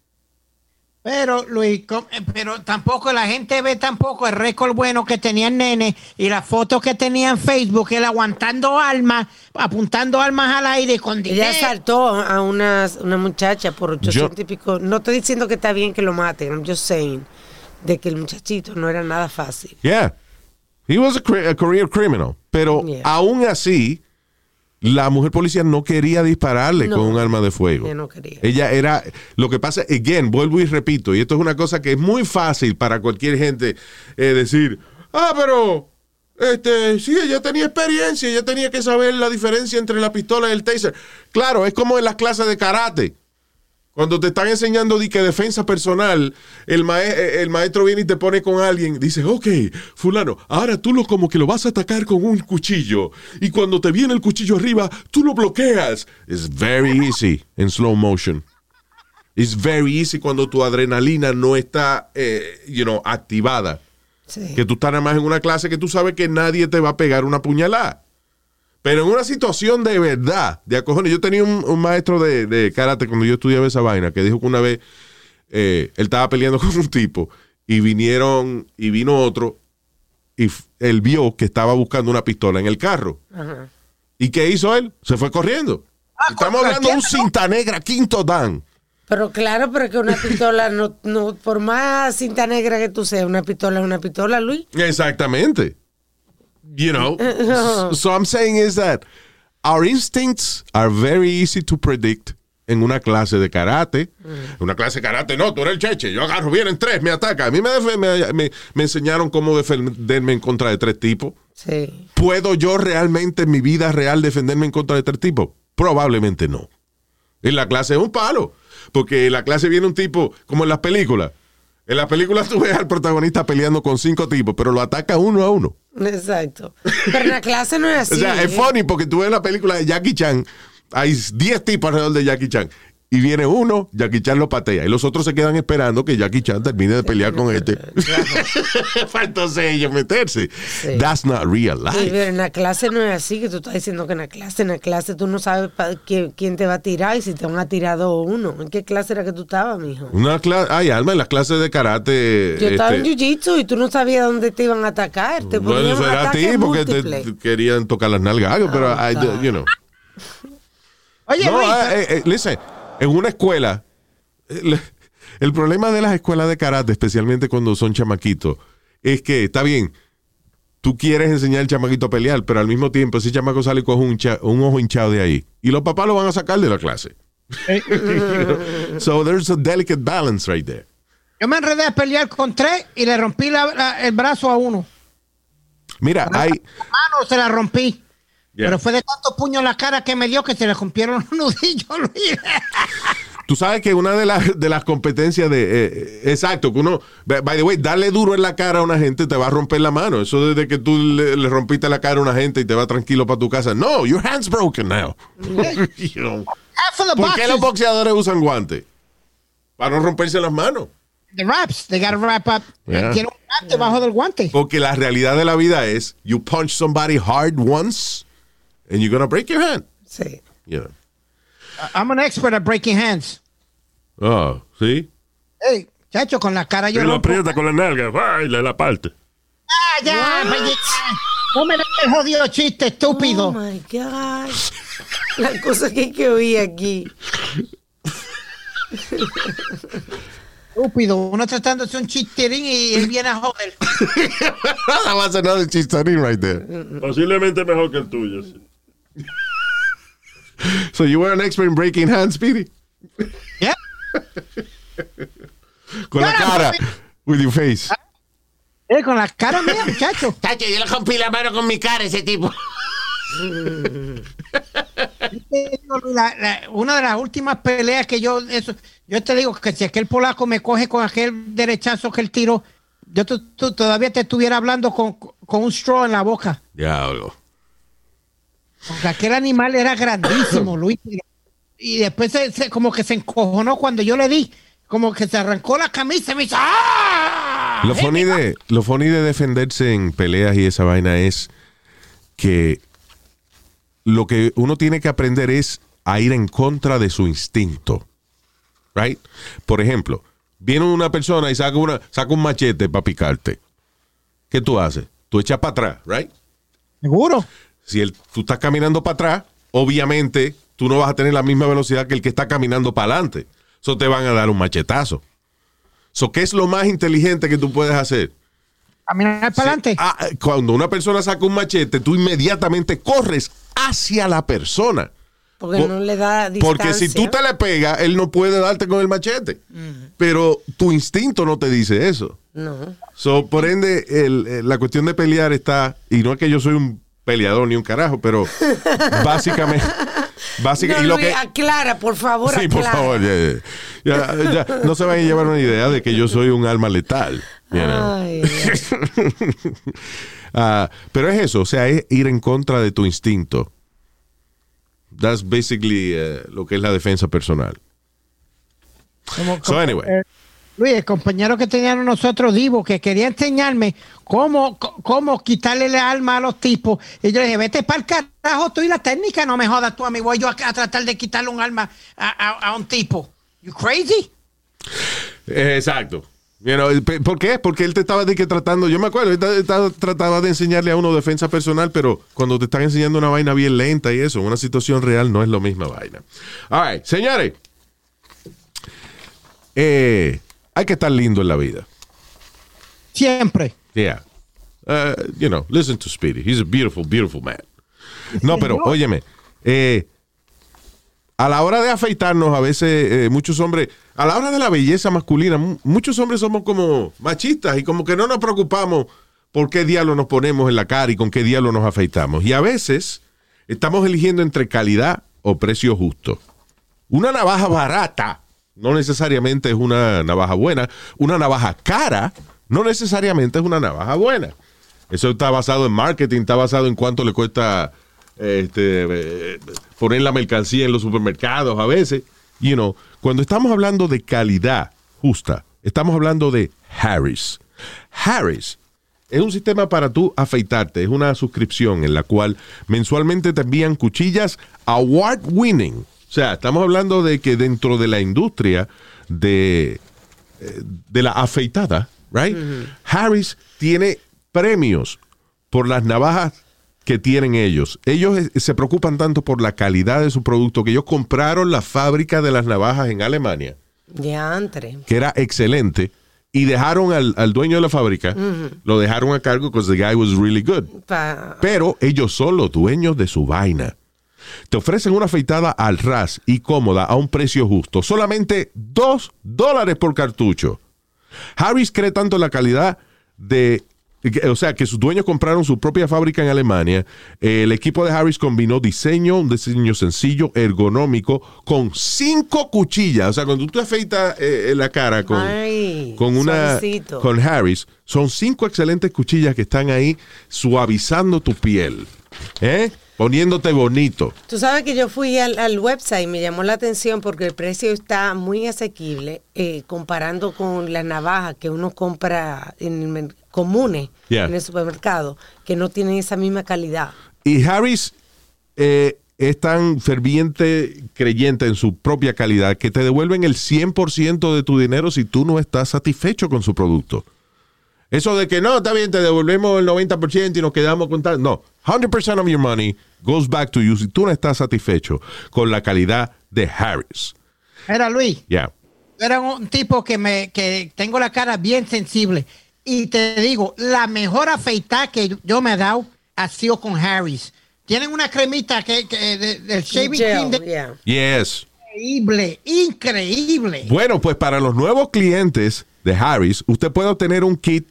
Pero, Luis, eh, pero tampoco la gente ve tampoco el récord bueno que tenía el nene y las fotos que tenía en Facebook, él aguantando armas, apuntando armas al aire con Ella dinero. asaltó a una, una muchacha por 800 y pico. No estoy diciendo que está bien que lo maten, I'm just saying de que el muchachito no era nada fácil. Yeah. He was a, a career criminal. Pero Yeah. aún así, la mujer policía no quería dispararle No. con un arma de fuego. Ella no quería. Ella era, lo que pasa, again, vuelvo y repito, y esto es una cosa que es muy fácil para cualquier gente eh, decir, ah, pero, este, sí, ella tenía experiencia, ella tenía que saber la diferencia entre la pistola y el taser. Claro, es como en las clases de karate. Cuando te están enseñando de que defensa personal, el, mae- eh, el maestro viene y te pone con alguien, dice, ok, fulano, ahora tú lo como que lo vas a atacar con un cuchillo. Y cuando te viene el cuchillo arriba, tú lo bloqueas. It's very easy en slow motion. It's very easy cuando tu adrenalina no está, eh, you know, activada. Sí. Que tú estás nada más en una clase que tú sabes que nadie te va a pegar una puñalada. Pero en una situación de verdad, de acojones. Yo tenía un, un maestro de, de karate cuando yo estudiaba esa vaina que dijo que una vez eh, él estaba peleando [laughs] con un tipo y vinieron y vino otro y él vio que estaba buscando una pistola en el carro. Ajá. ¿Y qué hizo él? Se fue corriendo. Estamos con hablando de un cinta negra, quinto dan. Pero claro, pero es que una pistola, no, no, por más cinta negra que tú seas, una pistola es una pistola, Luis. Exactamente. You know. [laughs] so, I'm saying is that our instincts are very easy to predict en una clase de karate. Una clase de karate, no, tú eres el cheche. Yo agarro, vienen tres, me ataca. A mí me, me- me enseñaron cómo defenderme en contra de tres tipos. Sí. ¿Puedo yo realmente en mi vida real defenderme en contra de tres tipos? Probablemente no. En la clase es un palo. Porque en la clase viene un tipo, como en las películas. En las películas [laughs] tú ves al protagonista peleando con cinco tipos, pero lo ataca uno a uno. Exacto. Pero en la clase no es así. [laughs] o sea, es funny porque tú ves la película de Jackie Chan, hay 10 tipos alrededor de Jackie Chan. Y viene uno, Jackie Chan lo patea. Y los otros se quedan esperando que Jackie Chan termine de pelear con este. [laughs] Falta ellos meterse. That's not real Sí, life. pero en la clase no es así, que tú estás diciendo que en la clase, en la clase tú no sabes quién te va a tirar y si te van a tirar dos o uno. ¿En qué clase era que tú estabas, mijo? Una clase, ay, Alma, en las clases de karate. Yo estaba en este, jiu-jitsu y tú no sabías dónde te iban a atacar. Te bueno, eso era a ti porque te, querían tocar las nalgas, pero, I- God. you know. Oye, No, Luis, eh, eh, listen, en una escuela, el, el problema de las escuelas de karate, especialmente cuando son chamaquitos, es que está bien, tú quieres enseñar al chamaquito a pelear, pero al mismo tiempo ese chamaco sale con un, un ojo hinchado de ahí. Y los papás lo van a sacar de la clase. [laughs] so there's a delicate balance right there. yo me enredé a pelear con tres y le rompí la- la- el brazo a uno. Mira, hay... La mano se la rompí. Yeah. Pero fue de tanto puño en la cara que me dio que se le rompieron los [laughs] nudillos, Luis. Tú sabes que una de las, de las competencias de... eh, eh, exacto, que uno... By the way, darle duro en la cara a una gente te va a romper la mano. Eso desde que tú le, le rompiste la cara a una gente y te va tranquilo para tu casa. No, your hand's broken now. [laughs] You know. ¿Por qué los boxeadores usan guantes? Para no romperse las manos. the wraps, they gotta wrap up. Yeah. Tiene un wrap debajo del guante. Porque la realidad de la vida es, you punch somebody hard once and you're gonna break your hand. Sí. Know. I'm an expert at breaking hands. Oh, ¿sí? Hey, chacho, con la cara Y yo lo rompo. aprieta con la nalga, ¡ay! le la parte. Ah, ya, no me des el jodido chiste, estúpido. Oh my God. La cosa que hay que oír aquí. Estúpido. Uno tratando de hacer un chisterín y él viene a joder. [laughs] That was another chistorín right there. Posiblemente mejor que el tuyo. sí. [laughs] So you were an expert in breaking hands, Speedy? Yeah. [laughs] Con la Cara, papi. With your face. Eh, con la cara mía, muchacho. [laughs] Tacho, yo le rompí la mano con mi cara ese tipo. la- la- una de las últimas peleas que yo, eso, yo te digo que si aquel polaco me coge con aquel derechazo que él tiró, yo todavía te estuviera hablando con, con un straw en la boca. Diablo. Porque aquel animal era grandísimo, Luis. Y después se, se- como que se encojonó cuando yo le di, como que se arrancó la camisa y me dice ¡Ah! Lo funny, de, lo funny de defenderse en peleas y esa vaina es que lo que uno tiene que aprender es a ir en contra de su instinto. Right? Por ejemplo, viene una persona y saca, una, saca un machete para picarte. ¿Qué tú haces? Tú echas para atrás, right? Seguro. Si el, tú estás caminando para atrás, obviamente tú no vas a tener la misma velocidad que el que está caminando para adelante. Eso te van a dar un machetazo. So, ¿Qué es lo más inteligente que tú puedes hacer? Caminar para adelante. Ah, cuando una persona saca un machete, tú inmediatamente corres hacia la persona. Porque Por- no le da distancia. Porque si tú te le pegas, él no puede darte con el machete. Pero tu instinto no te dice eso. No. So, por ende, el- eh, la cuestión de pelear está, y no es que yo soy un peleador ni un carajo, pero [laughs] básicamente, básicamente, No, y lo Luis, que, aclara, por favor, sí, por favor, ya, ya, ya, ya, no se vayan a llevar una idea de que yo soy un alma letal. you know. Ay. [laughs] Ah, pero es eso, o sea, es ir en contra de tu instinto. That's basically eh, lo que es la defensa personal. Como- So, anyway. Luis, el compañero que teníamos nosotros, Divo, que quería enseñarme cómo, cómo quitarle la alma a los tipos. Y yo le dije, vete para el carajo tú y la técnica, no me jodas tú a mí. Voy yo a, tratar de quitarle un alma a, a- un tipo. You crazy? Eh, Exacto. You ¿Por qué? Porque él te estaba de que tratando, yo me acuerdo, él ta- ta- trataba de enseñarle a uno defensa personal, pero cuando te están enseñando una vaina bien lenta y eso, una situación real no es la misma vaina. All right, señores, eh, hay que estar lindo en la vida. Siempre. Yeah. Uh, you know, listen to Speedy. He's a beautiful, beautiful man. No, pero óyeme, eh, a la hora de afeitarnos, a veces eh, muchos hombres, a la hora de la belleza masculina, mu- muchos hombres somos como machistas y como que no nos preocupamos por qué diablo nos ponemos en la cara y con qué diablo nos afeitamos. Y a veces estamos eligiendo entre calidad o precio justo. Una navaja barata no necesariamente es una navaja buena. Una navaja cara no necesariamente es una navaja buena. Eso está basado en marketing, está basado en cuánto le cuesta este, eh, poner la mercancía en los supermercados a veces. You know, cuando estamos hablando de calidad justa, estamos hablando de Harris. Harris es un sistema para tú afeitarte, es una suscripción en la cual mensualmente te envían cuchillas award winning. O sea, estamos hablando de que dentro de la industria de, eh, de la afeitada, right? Harris tiene premios por las navajas que tienen ellos. Ellos eh, se preocupan tanto por la calidad de su producto que ellos compraron la fábrica de las navajas en Alemania Diantre. que era excelente y dejaron al, al dueño de la fábrica, lo dejaron a cargo because the guy was really good. Pa- Pero ellos son los dueños de su vaina. Te ofrecen una afeitada al ras y cómoda a un precio justo, solamente dos dólares por cartucho. Harris cree tanto en la calidad de, o sea, que sus dueños compraron su propia fábrica en Alemania. El equipo de Harris combinó diseño, un diseño sencillo, ergonómico, con cinco cuchillas. O sea, cuando tú te afeitas eh, la cara con, Ay, con una suavecito. con Harris, son cinco excelentes cuchillas que están ahí suavizando tu piel, ¿eh? poniéndote bonito. Tú sabes que yo fui al, al website y me llamó la atención porque el precio está muy asequible eh, comparando con las navajas que uno compra en el comunes Yeah. en el supermercado, que no tienen esa misma calidad. Y Harris eh, es tan ferviente creyente en su propia calidad que te devuelven el 100% de tu dinero si tú no estás satisfecho con su producto. Eso de que no, está bien, te devolvemos el 90% y nos quedamos con tal. No, 100% of your money goes back to you si tú no estás satisfecho con la calidad de Harris. Era Luis. Yeah. Era un tipo que me que tengo la cara bien sensible. Y te digo, la mejor afeitada que yo me he dado ha sido con Harris. Tienen una cremita que, que de- del shaving cream de- yeah. Yes. increíble, increíble. Bueno, pues para los nuevos clientes de Harris, usted puede obtener un kit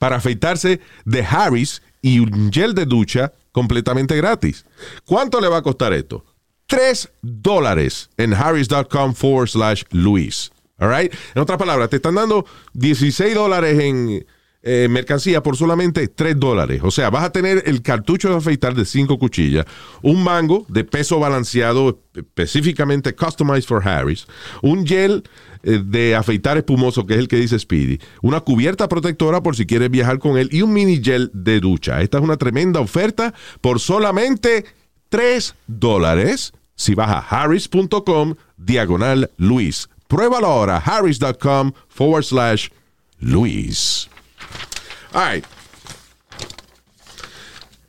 para afeitarse de Harris y un gel de ducha completamente gratis. ¿Cuánto le va a costar esto? 3 dólares en harris.com forward slash Luis. Right? En otras palabras, te están dando 16 dólares en eh, mercancía por solamente 3 dólares. O sea, vas a tener el cartucho de afeitar de 5 cuchillas, un mango de peso balanceado específicamente customized for Harris, un gel de afeitar espumoso, que es el que dice Speedy, una cubierta protectora por si quieres viajar con él y un mini gel de ducha. Esta es una tremenda oferta por solamente 3 dólares si vas a harris.com diagonal Luis. Pruébalo ahora, harris.com forward slash Luis. All right.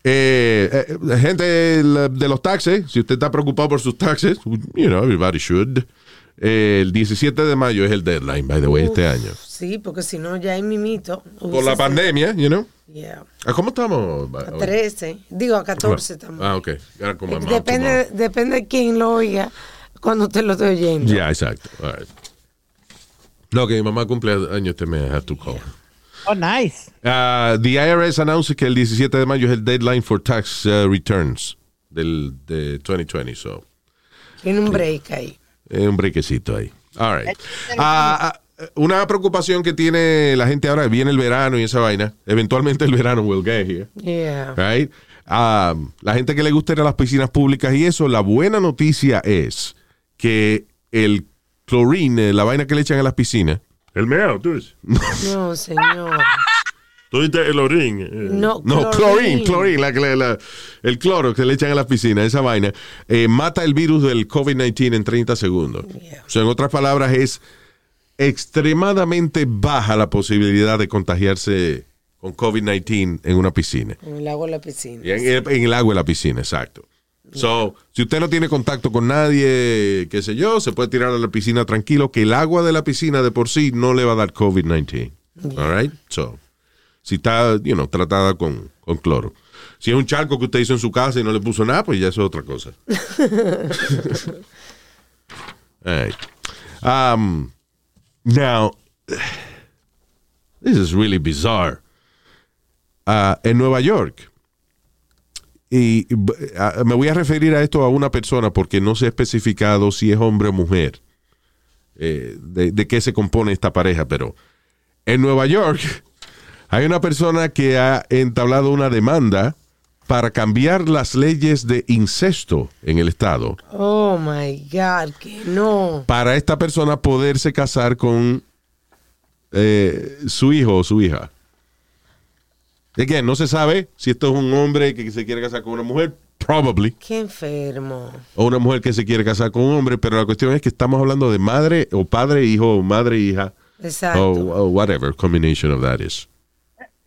Eh, eh, gente de los taxes, si usted está preocupado por sus taxes, you know, everybody should. Eh, el 17 de mayo es el deadline, by the way, este año. Sí, porque si no, ya hay mimito. Por la pandemia, you know. Yeah. ¿A ¿Cómo estamos? A 13. Digo, a 14 también. Ah, ok. Come out Depende, depende de quién lo oiga cuando te lo estoy oyendo. Yeah, exacto. All right. No, que mi mamá cumple años este mes, I have to call. Oh, nice. Uh, the IRS announced que el 17 de mayo es el deadline for tax uh, returns del de 2020, so Tiene un break ahí. Eh, un brequecito ahí. All right. Ah, ah, una preocupación que tiene la gente ahora, viene el verano y esa vaina. Eventualmente el verano will get here. Yeah. Right? Um, la gente que le gusta ir a las piscinas públicas y eso, la buena noticia es que el chlorine, la vaina que le echan a las piscinas, El meao, tú dices. [laughs] No, señor. Tú dices el orín. eh. No, no, chlorine, chlorine, la, la- el cloro que le echan a las piscinas, esa vaina, eh, mata el virus del COVID-19 en 30 segundos. Yeah. O sea, en otras palabras, es extremadamente baja la posibilidad de contagiarse con COVID-19 en una piscina. En el agua de la piscina. Y en, el, en el agua de la piscina, exacto. So, si usted no tiene contacto con nadie, qué sé yo, se puede tirar a la piscina tranquilo, que el agua de la piscina de por sí no le va a dar COVID-19. All right? So, si está, you know, tratada con, con cloro. Si es un charco que usted hizo en su casa y no le puso nada, pues ya eso es otra cosa. [laughs] All right. Um, now, this is really bizarre. Ah, en Nueva York, y me voy a referir a esto a una persona porque no se ha especificado si es hombre o mujer, eh, de, de qué se compone esta pareja, pero en Nueva York hay una persona que ha entablado una demanda para cambiar las leyes de incesto en el estado, Oh my God, que no. para esta persona poderse casar con eh, su hijo o su hija. Es que no se sabe si esto es un hombre que se quiere casar con una mujer, probably, Qué enfermo. o una mujer que se quiere casar con un hombre, pero la cuestión es que estamos hablando de madre o padre, hijo, o madre, hija, Exacto. o, o whatever combination of that is.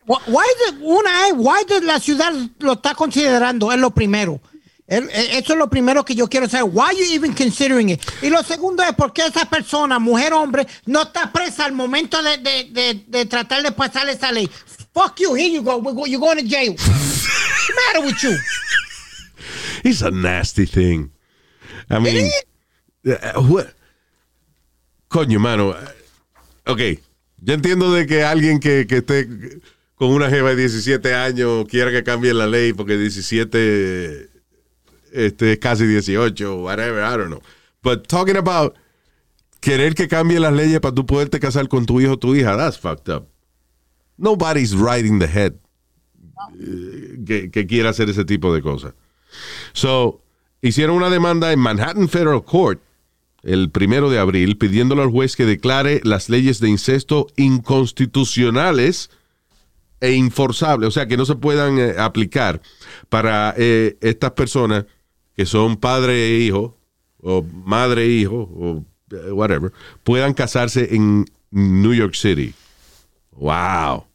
Why the- una es, why the- la ciudad lo está considerando, es lo primero. Eso es lo primero que yo quiero saber. Why you even considering it? Y lo segundo es por qué esa persona, mujer o hombre, no está presa al momento de, de, de, de tratar de pasar esa ley. Fuck you, here you go. You're going to jail. What's the matter with you? It's a nasty thing. I mean, uh, what? Coño, mano. uh, Ok, yo entiendo de que alguien que, que esté con una jeva de 17 años quiera que cambie la ley porque 17 este, es casi 18, whatever, I don't know. But talking about querer que cambie las leyes para tú poderte casar con tu hijo o tu hija, that's fucked up. Nobody's in the head eh, que, que quiera hacer ese tipo de cosas. So, hicieron una demanda en Manhattan Federal Court el primero de abril pidiéndole al juez que declare las leyes de incesto inconstitucionales e inforzables, o sea, que no se puedan eh, aplicar para eh, estas personas que son padre e hijo, o madre e hijo, o eh, whatever, puedan casarse en New York City. Wow.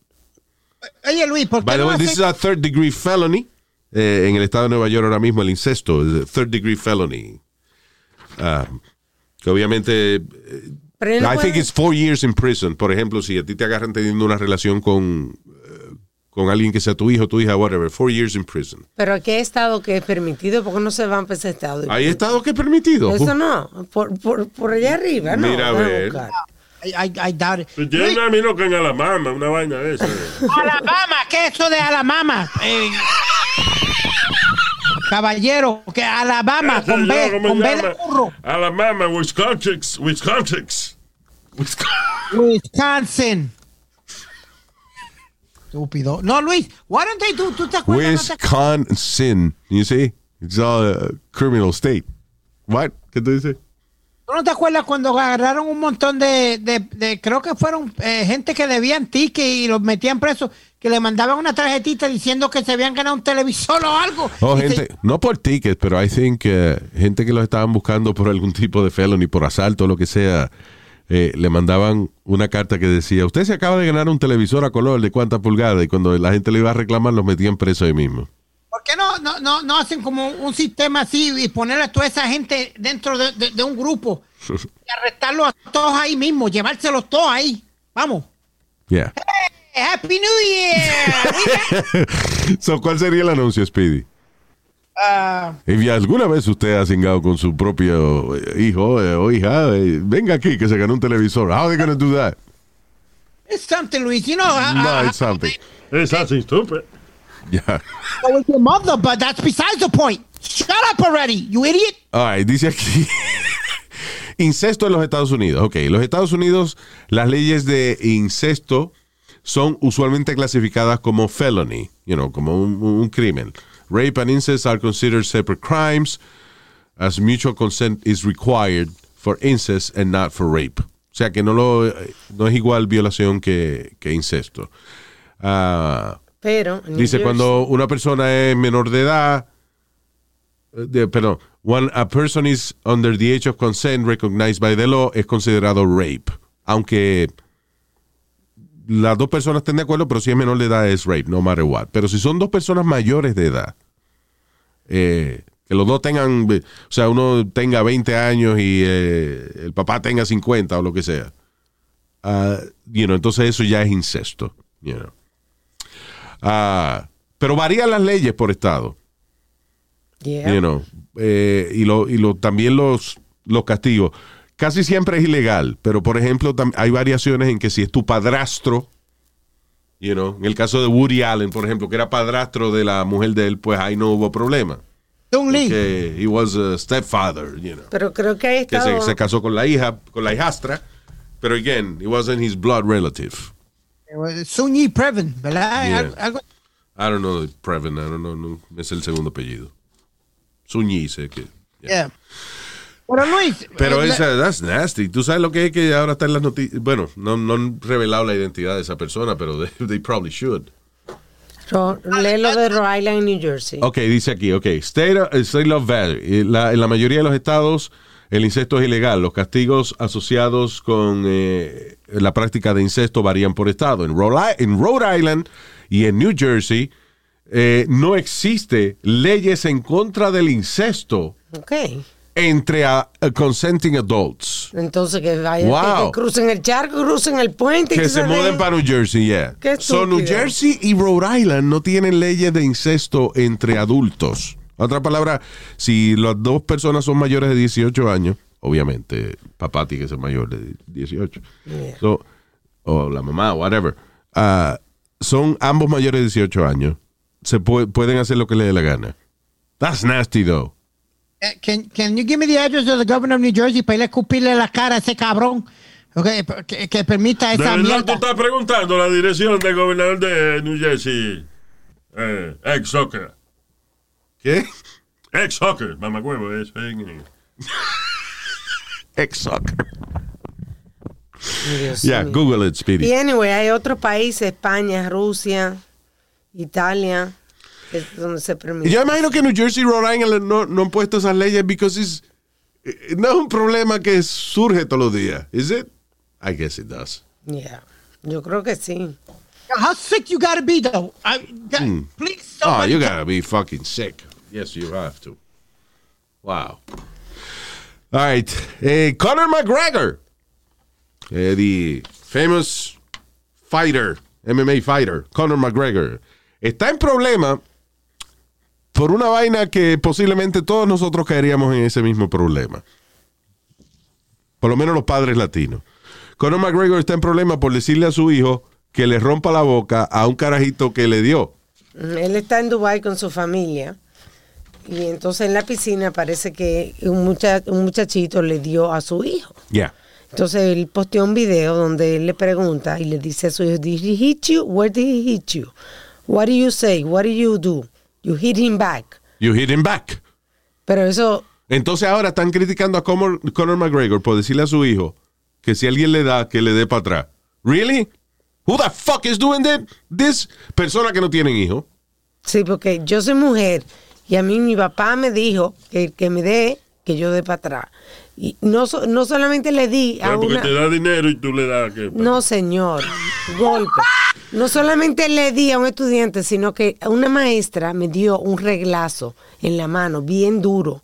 Oye, Luis, ¿por qué By the no way, hace- this is a third degree felony. eh, en el estado de Nueva York ahora mismo el incesto third degree felony. Ah, que obviamente, Pero I think it's four years in prison. Por ejemplo, si a ti te agarran teniendo una relación con, con alguien que sea tu hijo, tu hija, whatever, four years in prison. Pero aquí hay estado que es permitido, porque no se van para ese estado. Hay estados que es permitido. Eso no, por, por, por allá arriba, no. Mira, a ver. I, I, I doubt it. Pues tiene un amigo que en Alabama, una vaina de esa. Alabama, ¿qué es eso de Alabama? Eh, caballero, que Alabama, Ese con yo, B, ¿cómo con B de burro. Alabama, Wisconsin, Wisconsin. Wisconsin. Wisconsin. Estúpido. No, Luis, why don't they do, ¿tú te acuerdas? ¿No te- Wisconsin. You see? It's all a criminal state. What? ¿Qué tú dices? ¿Tú no te acuerdas cuando agarraron un montón de, de- de- creo que fueron eh, gente que debían tickets y los metían presos, que le mandaban una tarjetita diciendo que se habían ganado un televisor o algo? Oh, se- gente, no por tickets, pero I think eh, gente que los estaban buscando por algún tipo de felony, por asalto o lo que sea, eh, le mandaban una carta que decía, usted se acaba de ganar un televisor a color de cuántas pulgadas y cuando la gente le iba a reclamar los metían preso ahí mismo. ¿Por qué no, no, no, no hacen como un sistema así y poner a toda esa gente dentro de, de- de un grupo [laughs] y arrestarlos a todos ahí mismo, llevárselos todos ahí? Vamos. Yeah. Hey, Happy New Year. [laughs] so, ¿Cuál sería el anuncio, Speedy? Ah, Y alguna vez usted ha cingado con su propio eh, hijo eh, o hija, eh, venga aquí que se ganó un televisor. How are they gonna do that? it's something, Luis. You know, I, No, I- it's something. It's así, stupid. Yeah. I with your mother, but that's besides the point. Shut up already, you idiot. All right, dice aquí. [laughs] incesto en los Estados Unidos. Ok, los Estados Unidos, las leyes de incesto son usualmente clasificadas como felony, you know, como un, un crimen. Rape and incest are considered separate crimes as mutual consent is required for incest and not for rape. O sea que no, lo, no es igual violación que, que incesto. Ah, Pero. Dice Jersey- cuando una persona es menor de edad, eh, de- perdón, when a person is under the age of consent recognized by the law, es considerado rape. Aunque las dos personas estén de acuerdo, pero si es menor de edad es rape, no matter what. Pero si son dos personas mayores de edad, eh, que los dos tengan, o sea, uno tenga 20 años y eh, el papá tenga 50 o lo que sea, you know, entonces eso ya es incesto. You know. Ah, pero varían las leyes por estado. Yeah. you know, eh, y lo, y lo, también los, los castigos. Casi siempre es ilegal, pero por ejemplo hay variaciones en que si es tu padrastro, you know, en el caso de Woody Allen, por ejemplo, que era padrastro de la mujer de él, pues ahí no hubo problema. Don't leave. Que he was a stepfather, you know, Pero creo que hay que estado. se, se casó con la hija, con la hijastra, pero again, it wasn't his blood relative. Sunyi Previn, ¿verdad? Yeah. Algo- I don't know Previn, I don't know, no, es el segundo apellido. Suñi, sé que. yeah. Pero Luis, Pero eh, esa, that's nasty. Tú sabes lo que es que ahora está en las noticias. Bueno, no, no han revelado la identidad de esa persona, pero they, [laughs] they probably should. Ro- Lee lo de Rhode Island, New Jersey. Ok, dice aquí, ok. State, of- state of Valley. Eh, la- en la mayoría de los estados, el incesto es ilegal. Los castigos asociados con eh, la práctica de incesto varían por estado. En Rhode, en Rhode Island y en New Jersey eh, no existe leyes en contra del incesto Ok. Entre a- a consenting adults. Entonces que vayan, Wow. que, que crucen el charco, crucen el puente. y Que se den- muden para New Jersey, yeah. So, New. Jersey y Rhode Island no tienen leyes de incesto entre adultos. Otra palabra, si las dos personas son mayores de 18 años, obviamente, papá tiene que ser mayor de 18. So, o la mamá, whatever. ah, son ambos mayores de 18 años. Se pue- pueden hacer lo que les dé la gana. That's nasty, though. Eh, can, can you give me the address of the governor of New Jersey para ir a escupirle la cara a ese cabrón? Okay, que, que permita De esa tú mierda. estás preguntando la dirección del gobernador de New Jersey. Eh, ex soccer. ¿Qué? Ex soccer, mamacuevo, es. eh, [laughs] Ex-soccer. Dios Yeah, mío. Google it, Speedy. Y anyway, hay otros países, España, Rusia, Italia, es donde se permite. Yo imagino que New Jersey y Rhode Island no, no han puesto esas leyes because it's- eh, no es un problema que surge todos los días. Is it? I guess it does. Yeah. Yo creo que sí. How sick you gotta be though? I, God, Please, Oh, you gotta be fucking sick. Yes, you have to. Wow. All right. Eh, Conor McGregor, eh, the famous fighter, MMA fighter, Conor McGregor, está en problema por una vaina que posiblemente todos nosotros caeríamos en ese mismo problema. Por lo menos los padres latinos. Conor McGregor está en problema por decirle a su hijo que le rompa la boca a un carajito que le dio. Mm, Él está en Dubai con su familia Y entonces en la piscina parece que un, mucha- un muchachito le dio a su hijo. Yeah. Entonces él posteó un video donde él le pregunta y le dice a su hijo, ¿Did he hit you? Where did he hit you? What do you say? What do you do? You hit him back. You hit him back. Pero eso, Entonces ahora están criticando a Conor, Conor McGregor por decirle a su hijo que si alguien le da, que le dé para atrás. ¿Really? Who the fuck is doing that? This persona que no tienen hijo. sí, porque yo soy mujer y a mí mi papá me dijo que, que me dé, que yo dé para atrás. Y no, no solamente le di a Porque una... te da dinero y tú le das que. No, señor. Golpe. No solamente le di a un estudiante, sino que una maestra me dio un reglazo en la mano, bien duro,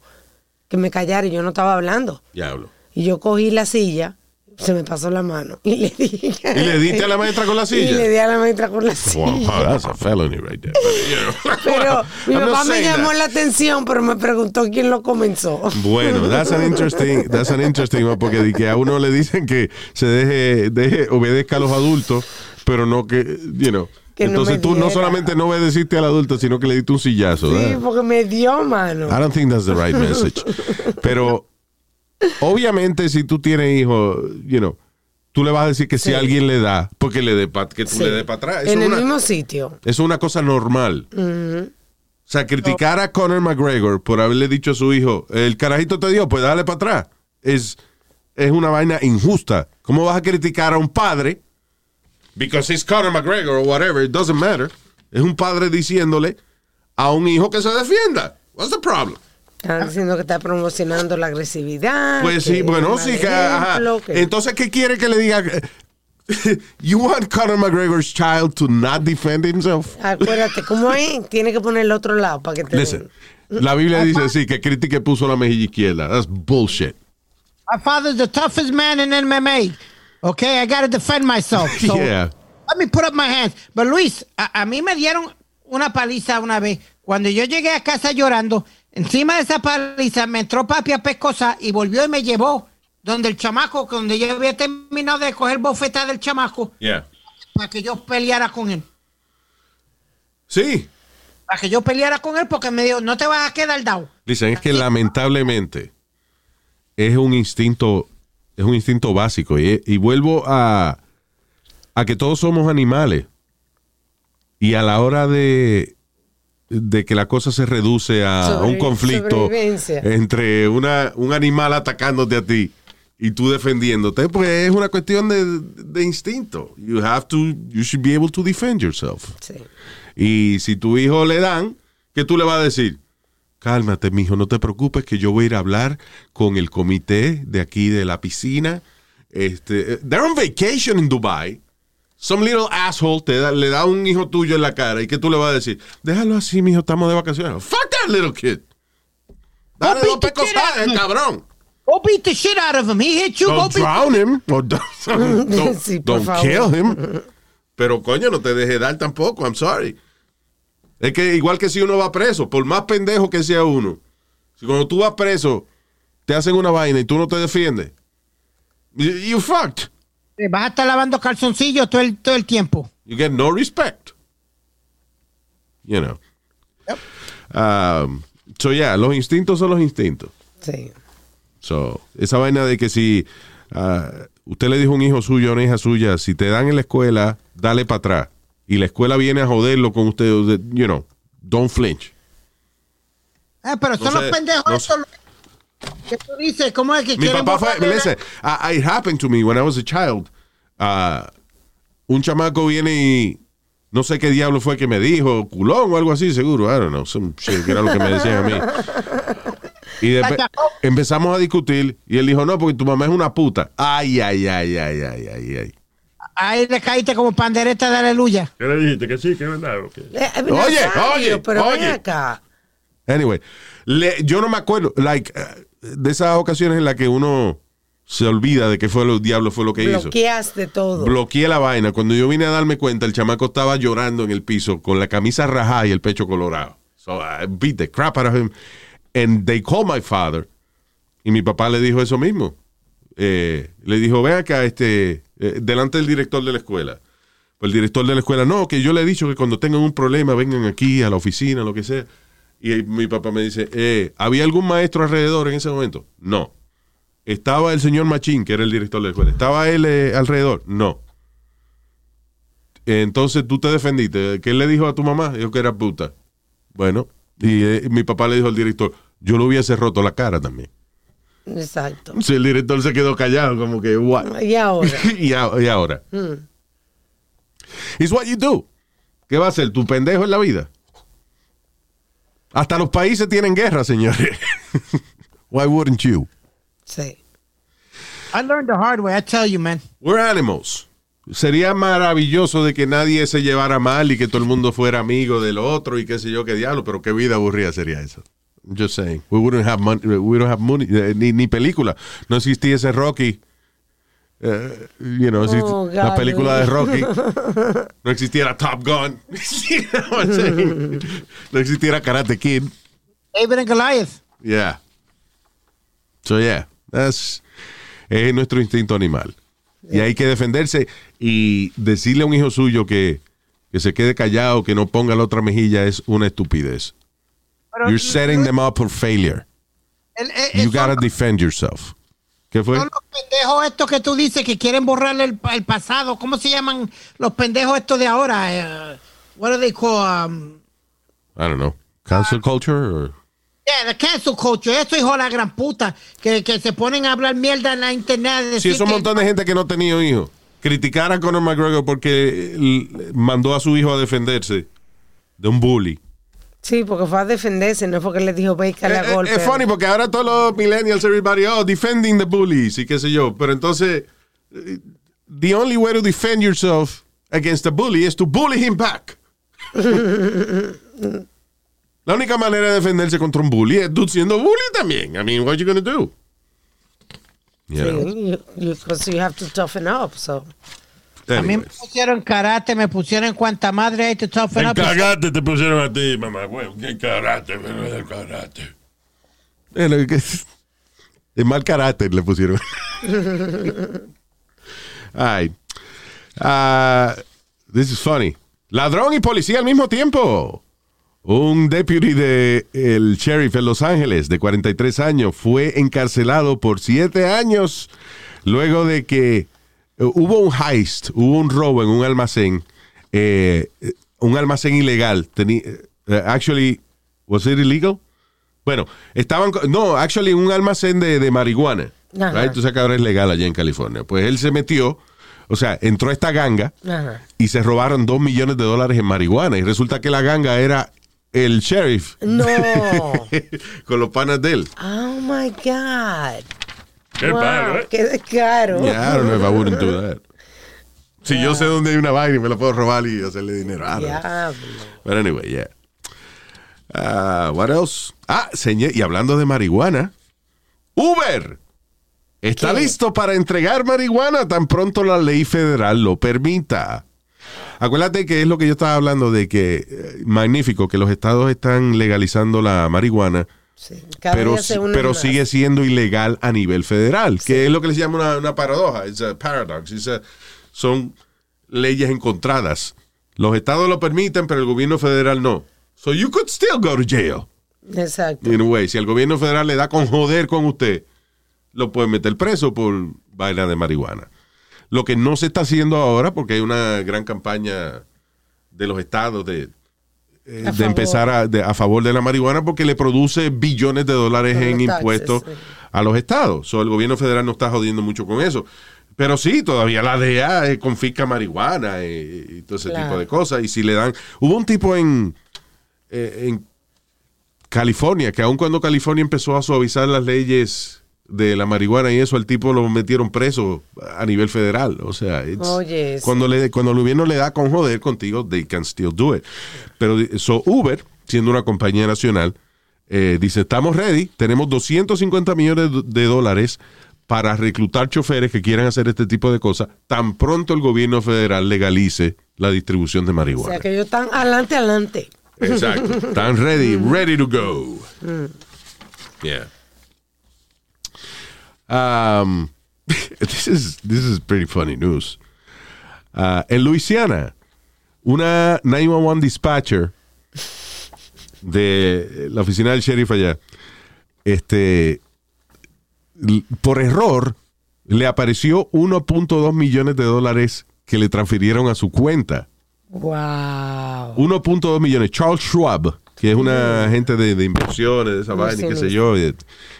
que me callara y yo no estaba hablando. Diablo. Y yo cogí la silla, se me pasó la mano y le di. ¿Y le diste a la maestra con la silla? [laughs] Y le di a la maestra con la Wow, silla. that's a felony right there. [laughs] Pero mi papá me llamó that. la atención, pero me preguntó quién lo comenzó. Bueno, that's an interesting, that's an interesting one, porque que a uno le dicen que se deje, deje, obedezca a los adultos, pero no que, you know. Que no Entonces me tú no solamente no obedeciste al adulto, sino que le diste un sillazo. Sí, porque me dio mano. I don't think that's the right message. [laughs] Pero obviamente si tú tienes hijos, you know, tú le vas a decir que si alguien le da, porque le dé pa- que tú Sí. le des para atrás. Eso En el una- mismo sitio. es una cosa normal. O sea, criticar a Conor McGregor por haberle dicho a su hijo, el carajito te dio, pues dale para atrás. Es, es una vaina injusta. ¿Cómo vas a criticar a un padre? Because he's Conor McGregor or whatever, it doesn't matter. Es un padre diciéndole a un hijo que se defienda. What's the problem? Están diciendo que está promocionando la agresividad. Pues sí, bueno, sí, que, ajá. ejemplo, que- Entonces, ¿qué quiere que le diga? [laughs] You want Conor McGregor's child to not defend himself? Acuérdate, ¿cómo es? [laughs] Tiene que poner el otro lado para que te Listen, la Biblia dice sí, que critique puso la mejilla izquierda. That's bullshit. My father's the toughest man in MMA. Okay, I gotta defend myself. [laughs] So Yeah. let me put up my hands. But Luis, a, a mí me dieron una paliza una vez. Cuando yo llegué a casa llorando, encima de esa paliza me entró papi a pescosa y volvió y me llevó donde el chamaco, donde yo había terminado de coger bofeta del chamaco Yeah. para que yo peleara con él. Sí. Para que yo peleara con él porque me dijo, no te vas a quedar dado. Dicen, es que lamentablemente es un instinto, es un instinto básico. Y, y vuelvo a, a que todos somos animales. Y a la hora de, de que la cosa se reduce a Sobre- un conflicto entre una, un animal atacándote a ti y tú defendiéndote, pues es una cuestión de, de instinto. You have to, you should be able to defend yourself. Sí. Y si tu hijo le dan, ¿qué tú le vas a decir? Cálmate, mijo, no te preocupes que yo voy a ir a hablar con el comité de aquí de la piscina. Este, they're on vacation in Dubai. Some little asshole te da- le da un hijo tuyo en la cara y ¿qué tú le vas a decir? Déjalo así, mijo, estamos de vacaciones. Fuck that little kid. Dale dos him. cabrón. Go beat the shit out of him. He hit you. Go Don't beat drown him. Or don't don't, [laughs] Sí, don't kill him. Pero coño, no te deje dar tampoco. I'm sorry. Es que igual que si uno va preso, por más pendejo que sea uno, si cuando tú vas preso te hacen una vaina y tú no te defiendes, you, fucked. Te Vas a estar lavando calzoncillos todo el, todo el tiempo. You get no respect. You know. Um, so yeah, los instintos son los instintos. Sí. So, esa vaina de que si ah, usted le dijo a un hijo suyo o una hija suya, si te dan en la escuela, dale para atrás. Y la escuela viene a joderlo con usted, you know, don't flinch. Ah, pero son No los pendejos no estos que tú dices, ¿cómo es que Mi papá fue, la- listen, I- it happened to me when I was a child. Ah, un chamaco viene y no sé qué diablo fue que me dijo, culón o algo así, seguro. I don't know, some shit, que era lo que me decían a mí. Y después empezamos a discutir y él dijo, no, porque tu mamá es una puta. Ay, ay, ay, ay, ay, ay, ay. Ahí le caíste como pandereta de aleluya. ¿Qué le dijiste? Que sí, que es verdad. ok. Eh, Oye, oye, pero ven oye. acá. Anyway, le- yo no me acuerdo, like, eh, de esas ocasiones en las que uno se olvida de que fue lo diablo fue lo que hizo. Bloqueaste todo. Bloqueé la vaina. Cuando yo vine a darme cuenta, el chamaco estaba llorando en el piso con la camisa rajada y el pecho colorado. So I beat the crap out of him. And they called my father. Y mi papá le dijo eso mismo. Eh, le dijo, ven acá, este, eh, delante del director de la escuela. Pues el director de la escuela, no, que yo le he dicho que cuando tengan un problema vengan aquí a la oficina, lo que sea. Y mi papá me dice, eh, ¿había algún maestro alrededor en ese momento? No. ¿Estaba el señor Machín, que era el director de la escuela? ¿Estaba él eh, alrededor? No. Entonces tú te defendiste. ¿Qué le dijo a tu mamá? Dijo que era puta. Bueno, y eh, mi papá le dijo al director, yo le hubiese roto la cara también. Exacto. Sí, el director se quedó callado, como que, what? Y ahora. [laughs] y, a- y ahora. Mm. It's what you do. ¿Qué va a ser? ¿Tu pendejo en la vida? Hasta los países tienen guerra, señores. [laughs] Why wouldn't you? Sí. I learned the hard way, I tell you, man. We're animals. Sería maravilloso de que nadie se llevara mal y que todo el mundo fuera amigo del otro y qué sé yo qué diablo, pero qué vida aburrida sería eso. Just saying. We wouldn't have money, we don't have money, eh, ni, ni película. No existía ese Rocky. eh, you know, Oh, la película de. Rocky. No existiera Top Gun. [laughs] You know what I'm saying? no existiera Karate Kid. David and Goliath. Yeah. So yeah, that's es nuestro instinto animal. Y hay que defenderse y decirle a un hijo suyo que, que se quede callado, que no ponga la otra mejilla es una estupidez. Pero You're setting them up for failure. el- el- You gotta defend yourself. ¿Qué fue? son los pendejos estos que tú dices que quieren borrarle el, el pasado. ¿Cómo se llaman los pendejos estos de ahora? Eh, what do they call? Um, I don't know. Cancel culture or yeah, the cancel culture. Eso, hijo de la gran puta. Que, que se ponen a hablar mierda en la internet. Sí, es un montón de gente que no ha tenido hijos. Criticar a Conor McGregor porque mandó a su hijo a defenderse de un bully. Sí, porque fue a defenderse, no fue que le dijo que Eh, la eh, golpe. Es funny porque ahora todos los millennials, everybody, oh, defending the bullies y qué sé yo. Pero entonces, eh, the only way to defend yourself against the bully is to bully him back. La única manera de defenderse contra un bully es tú siendo bully también. I mean, what you gonna do? You know? Sí, you, you, you have to toughen up, so. A mí me pusieron karate, me pusieron cuanta madre to toughen El up. karate te pusieron a ti, mamá. Bueno, qué karate, el karate. De mal carácter le pusieron. [laughs] Ay. Ah, this is funny. Ladrón y policía al mismo tiempo. Un deputy de el sheriff en Los Ángeles de 43 años fue encarcelado por 7 años luego de que hubo un heist, hubo un robo en un almacén, eh, eh, un almacén ilegal. Teni- eh, actually, was it illegal? Bueno, estaban, no, actually un almacén de, de marihuana. Right? Tú sabes que ahora es legal allá en California. Pues él se metió, o sea, entró a esta ganga Ajá. y se robaron dos millones de dólares en marihuana. Y resulta que la ganga era el sheriff No. [laughs] con los panas de él. Oh my God. Qué Wow, malo, ¿eh? Qué caro. Yeah, I don't know if I wouldn't do that. Si yo sé dónde hay una vaina y me la puedo robar y hacerle dinero. Diablo. But anyway, yeah. Ah, what else? Ah, señor, y hablando de marihuana, Uber está ¿Qué? listo para entregar marihuana tan pronto la ley federal lo permita. Acuérdate que es lo que yo estaba hablando de que eh, magnífico que los estados están legalizando la marihuana, Sí, pero, pero sigue siendo ilegal a nivel federal, que es lo que les llama una, una paradoja, it's a paradox, it's a- son leyes encontradas. Los estados lo permiten, pero el gobierno federal no. So you could still go to jail, Exacto. in a way. Si el gobierno federal le da con joder con usted, lo pueden meter preso por vaina de marihuana. Lo que no se está haciendo ahora, porque hay una gran campaña de los estados de, eh, de favor. empezar a, de- a favor de la marihuana porque le produce billones de dólares en impuestos sí. a los estados. So, el gobierno federal no está jodiendo mucho con eso. Pero sí, todavía la DEA eh, confisca marihuana eh, y todo ese Claro. tipo de cosas. Y si le dan... Hubo un tipo en, eh, en California, que aun cuando California empezó a suavizar las leyes de la marihuana y eso, al tipo lo metieron preso a nivel federal. O sea, sí. cuando, le, cuando el gobierno le da con joder contigo, they can still do it. Pero so, Uber, siendo una compañía nacional, eh, dice, estamos ready, tenemos 250 millones de- dólares para reclutar choferes que quieran hacer este tipo de cosas, tan pronto el gobierno federal legalice la distribución de O marihuana. sea que ellos están adelante, adelante. Exacto. Están ready, [laughs] ready to go. Yeah. Um, [laughs] this is this is pretty funny news. Uh, en Luisiana, una 911 dispatcher de la oficina del sheriff allá, este, por error, le apareció 1.2 millones de dólares que le transfirieron a su cuenta. Wow. 1.2 millones. Charles Schwab, que es una agente de, de inversiones, de esa No vaina, qué sé yo. y-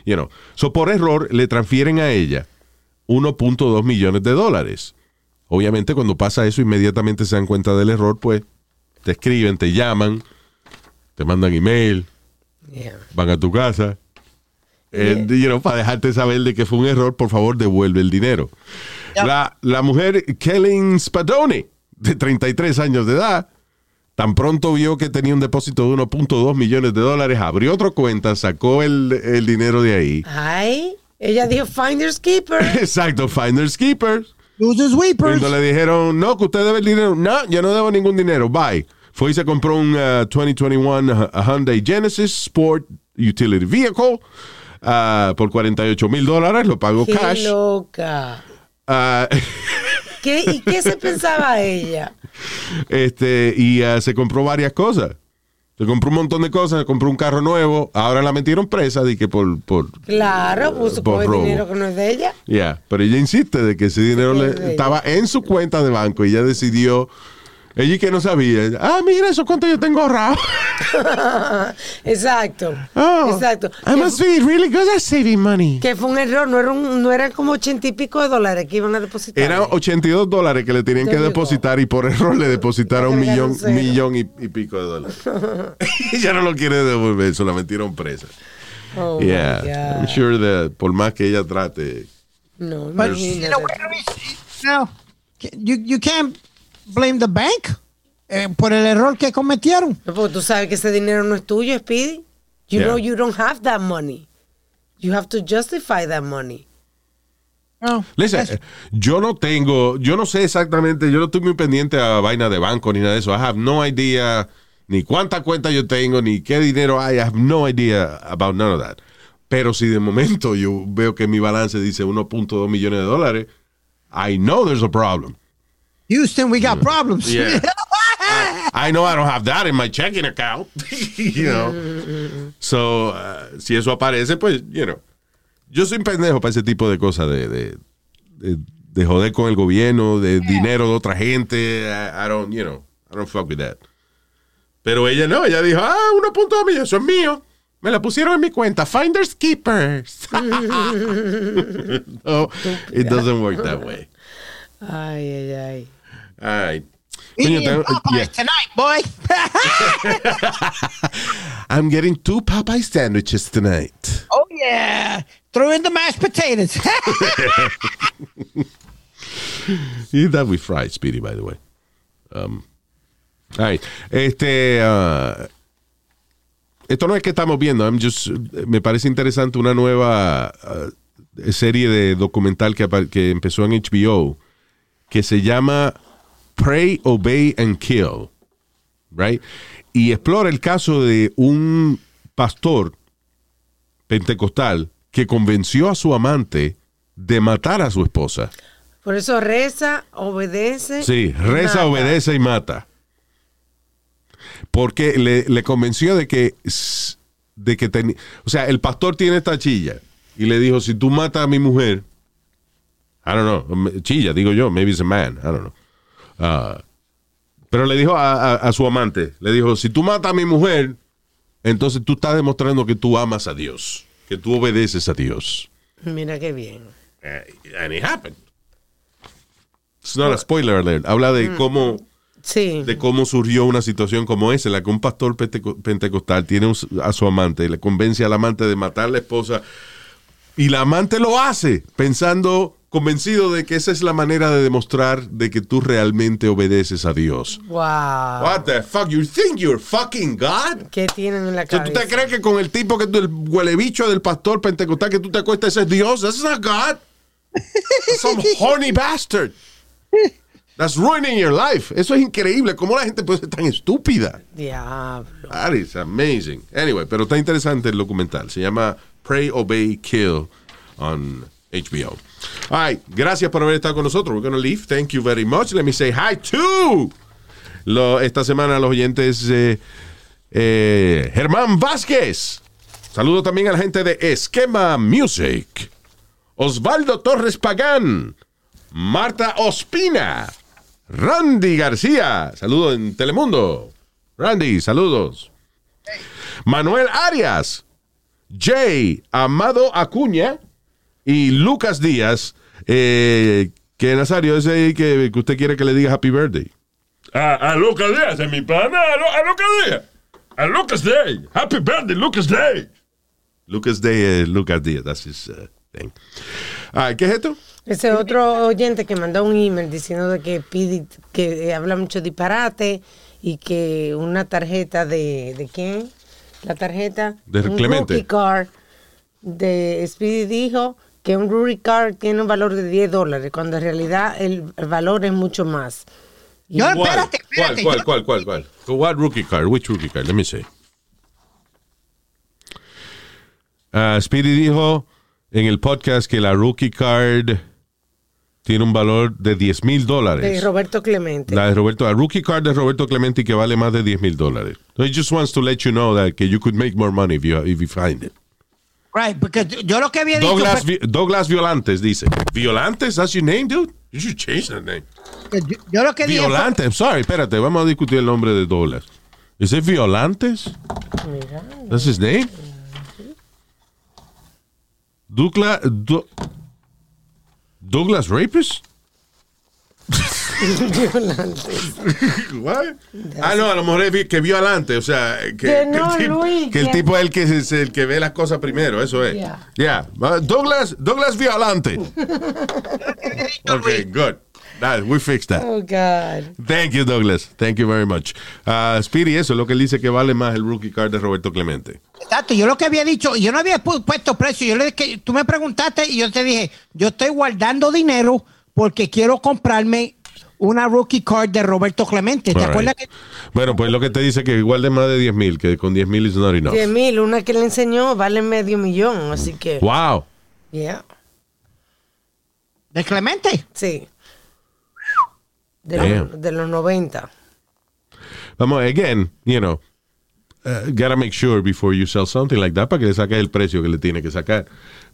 You know. So, por error, le transfieren a ella 1.2 millones de dólares. Obviamente, cuando pasa eso, inmediatamente se dan cuenta del error, pues te escriben, te llaman, te mandan email, Yeah. van a tu casa. eh, you know, para dejarte saber de que fue un error, por favor, devuelve el dinero. La, la mujer Kellen Spadoni, de 33 años de edad, tan pronto vio que tenía un depósito de 1.2 millones de dólares, abrió otra cuenta, sacó el, el dinero de ahí. Ay, ella dijo Finders Keeper. [laughs] Exacto, Finders Keepers. Losers Weepers. Cuando le dijeron, no, que usted debe el dinero. No, yo no debo ningún dinero. Bye. Fue y se compró un uh, 2021 Hyundai Genesis Sport Utility Vehicle uh, por 48 mil dólares. Lo pagó Qué cash. loca. Uh, [laughs] ¿Qué, ¿Y qué se pensaba ella? este, y uh, se compró varias cosas. Se compró un montón de cosas, se compró un carro nuevo. Ahora la metieron presa de que por, por Claro, puso Por el dinero que no es de ella. Ya, pero ella insiste de que ese dinero Sí, le- estaba en su cuenta de banco y ella decidió, ella que no sabía, ah, mira eso cuánto yo tengo ahorrado. [laughs] Exacto. Oh, Exacto. I must be really good at saving money. que fue un error, no, era un- no eran como ochenta y pico de dólares que iban a depositar. Eran 82 dólares que le tenían que depositar y por [laughs] error le depositaron un millón, cero. millón y, y pico de dólares. [laughs] ella no lo quiere devolver, eso la metieron presa. Oh, yeah. I'm sure that por más que ella trate, No, But you know, you, you can't blame the bank eh, por el error que cometieron. No, porque tú sabes que ese dinero no es tuyo, Speedy. You Yeah. know you don't have that money. You have to justify that money. No, Listen, that's- yo no tengo, yo no sé exactamente, yo no estoy muy pendiente a vaina de banco ni nada de eso. I have no idea ni cuánta cuenta yo tengo, ni qué dinero hay. I have no idea about none of that. Pero si de momento yo veo que mi balance dice 1.2 millones de dólares, I know there's a problem. Houston, we got problems. Yeah. [laughs] I know I don't have that in my checking account. [laughs] you know. So, uh, si eso aparece, pues, you know. Yo soy un pendejo para ese tipo de cosas, de, de, de, de joder con el gobierno, de dinero de otra gente. I, I don't, you know, I don't fuck with that. Pero ella no, ella dijo, ah, 1.2 millones, eso es mío. Me la pusieron en mi cuenta. Finders Keepers. [laughs] no, it doesn't work that way. Ay, ay, ay. All right. Eating Popeyes yeah. tonight, boy. [laughs] I'm getting two Popeye sandwiches tonight. oh yeah. Throw in the mashed potatoes. [laughs] Eat that with fried, Speedy, by the way. Um, all right. Este, uh, esto no es que estamos viendo. I'm just, me parece interesante una nueva uh, serie de documental que, que empezó en HBO que se llama Pray, Obey and Kill. Right? Y explora el caso de un pastor pentecostal que convenció a su amante de matar a su esposa. Por eso reza, obedece. Sí, reza, mata. obedece y mata. Porque le, le convenció de que, de que tenía, o sea, el pastor tiene esta chilla y le dijo, si tú matas a mi mujer, I don't know, chilla, digo yo, maybe it's a man, I don't know. Ah, pero le dijo a, a- a su amante, le dijo, si tú matas a mi mujer, entonces tú estás demostrando que tú amas a Dios, que tú obedeces a Dios. Mira qué bien. Uh, and it happened. It's not a spoiler alert. Habla de cómo Sí. de cómo surgió una situación como esa, en la que un pastor penteco- pentecostal tiene a su amante y le convence al amante de matar a la esposa y la amante lo hace pensando, convencido de que esa es la manera de demostrar de que tú realmente obedeces a Dios. Wow. What the fuck? You think you're fucking God? ¿Qué tienen en la O sea, ¿tú cabeza? te crees que con el tipo que tú, el huele bicho del pastor pentecostal que tú te acuestas, ese es Dios? That's not God. That's [laughs] some horny bastard. That's ruining your life. Eso es increíble. ¿Cómo la gente puede ser tan estúpida? Diablo. That is amazing. Anyway, pero está interesante el documental. Se llama Pray, Obey, Kill on HBO. All right. Gracias por haber estado con nosotros. We're going to leave. Thank you very much. Let me say hi to lo- esta semana los oyentes eh, Eh, Germán Vázquez. Saludo también a la gente de Esquema Music. Osvaldo Torres Pagán. Marta Ospina. Randy García. Saludo en Telemundo. Randy, saludos. Manuel Arias. Jay Amado Acuña. Y Lucas Díaz. Eh, que Nazario, ese ahí que, que usted quiere que le diga Happy Birthday. A, a Lucas Díaz, es mi pana. A, a Lucas Díaz. A Lucas Day. Happy birthday, Lucas Day. Lucas Day, eh, Lucas Díaz, that's his uh, thing. Ah, ¿Qué es esto? Ese otro oyente que mandó un email diciendo de que Pidi, que habla mucho disparate y que una tarjeta de, ¿de quién? La tarjeta. De un Clemente. rookie card de Speedy dijo que un rookie card tiene un valor de 10 dólares, cuando en realidad el, valor es mucho más. Yo, ¿Cuál? espérate, espérate. ¿Cuál, cuál, cuál, cuál, cuál? What rookie card? Which rookie card? Let me see. Ah, Speedy dijo en el podcast que la rookie card tiene un valor de 10 mil de dólares. Roberto Clemente. La de Roberto, la rookie card de Roberto Clemente que vale más de 10 mil dólares. So he just wants to let you know that que you could make more money if you, if you find it. Right, porque yo lo que había dicho Douglas, fue Vi- Douglas Violantes dice. Violantes, that's your name, dude? You should change that name. yo, yo lo que dije fue- Violante, I'm sorry, espérate, vamos a discutir el nombre de Douglas. ¿Es it Violantes? That's his name? Douglas, Douglas Rapist? [laughs] [laughs] What? Ah, no, a lo mejor es que violante, o sea, que, Que que no, el, tipo, Luis, que el que- tipo es el que, es el que ve las cosas primero, eso es. Yeah. Yeah. Uh, Douglas, Douglas Violante. [laughs] okay, good. That, we fixed that. Oh, God. Thank you, Douglas. Thank you very much. Uh, Speedy, eso es lo que él dice que vale más el rookie card de Roberto Clemente. Exacto, yo lo que había dicho, yo no había pu- puesto precio, yo le dije, tú me preguntaste y yo te dije, yo estoy guardando dinero porque quiero comprarme una rookie card de Roberto Clemente. ¿Te All acuerdas right. que Bueno, pues lo que te dice que igual de más de 10 mil, que con 10 mil is not enough. 10 mil, una que le enseñó vale medio millón, así que. Wow. Yeah. de Clemente? Sí. De, los, de los 90. Vamos, again, you know, uh, gotta make sure before you sell something like that para que le saques el precio que le tiene que sacar.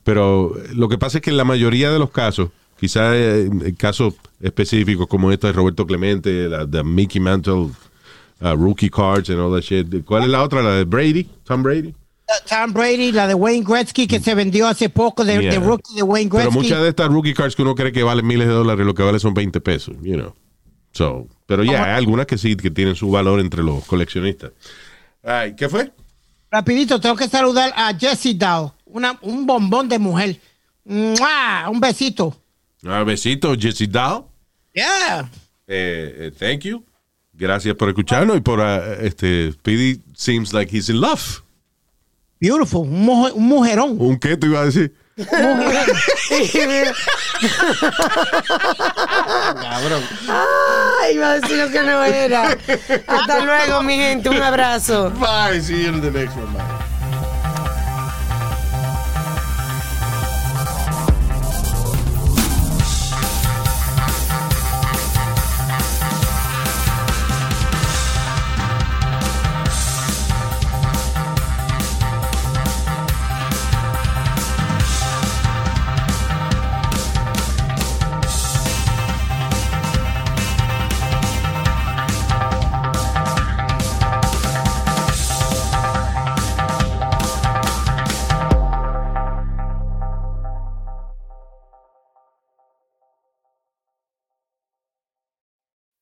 Pero lo que pasa es que en la mayoría de los casos, quizás en casos específicos como este de Roberto Clemente, la de Mickey Mantle, uh, rookie cards and all that shit. ¿Cuál es la otra? La de Brady, Tom Brady. Tom Brady, la de Wayne Gretzky que se vendió hace poco de, Yeah. de rookie de Wayne Pero Gretzky. muchas de estas rookie cards que uno cree que valen miles de dólares, lo que vale son 20 pesos, you know. So, pero ya, hay algunas que sí, que tienen su valor entre los coleccionistas. Ay, ¿Qué fue? Rapidito, tengo que saludar a Jessie Dow, una, un bombón de mujer. ¡Mua! Un besito. Un besito, Jesse Dow. Yeah. Eh, eh, thank you. Gracias por escucharnos y por ah, este Speedy seems like he's in love. Beautiful. Un, mujer- un mujerón. ¿Un qué te iba a decir? Ay, iba a decir lo que no era. Hasta luego, mi gente. Un abrazo. Bye, see you in the next one. bye.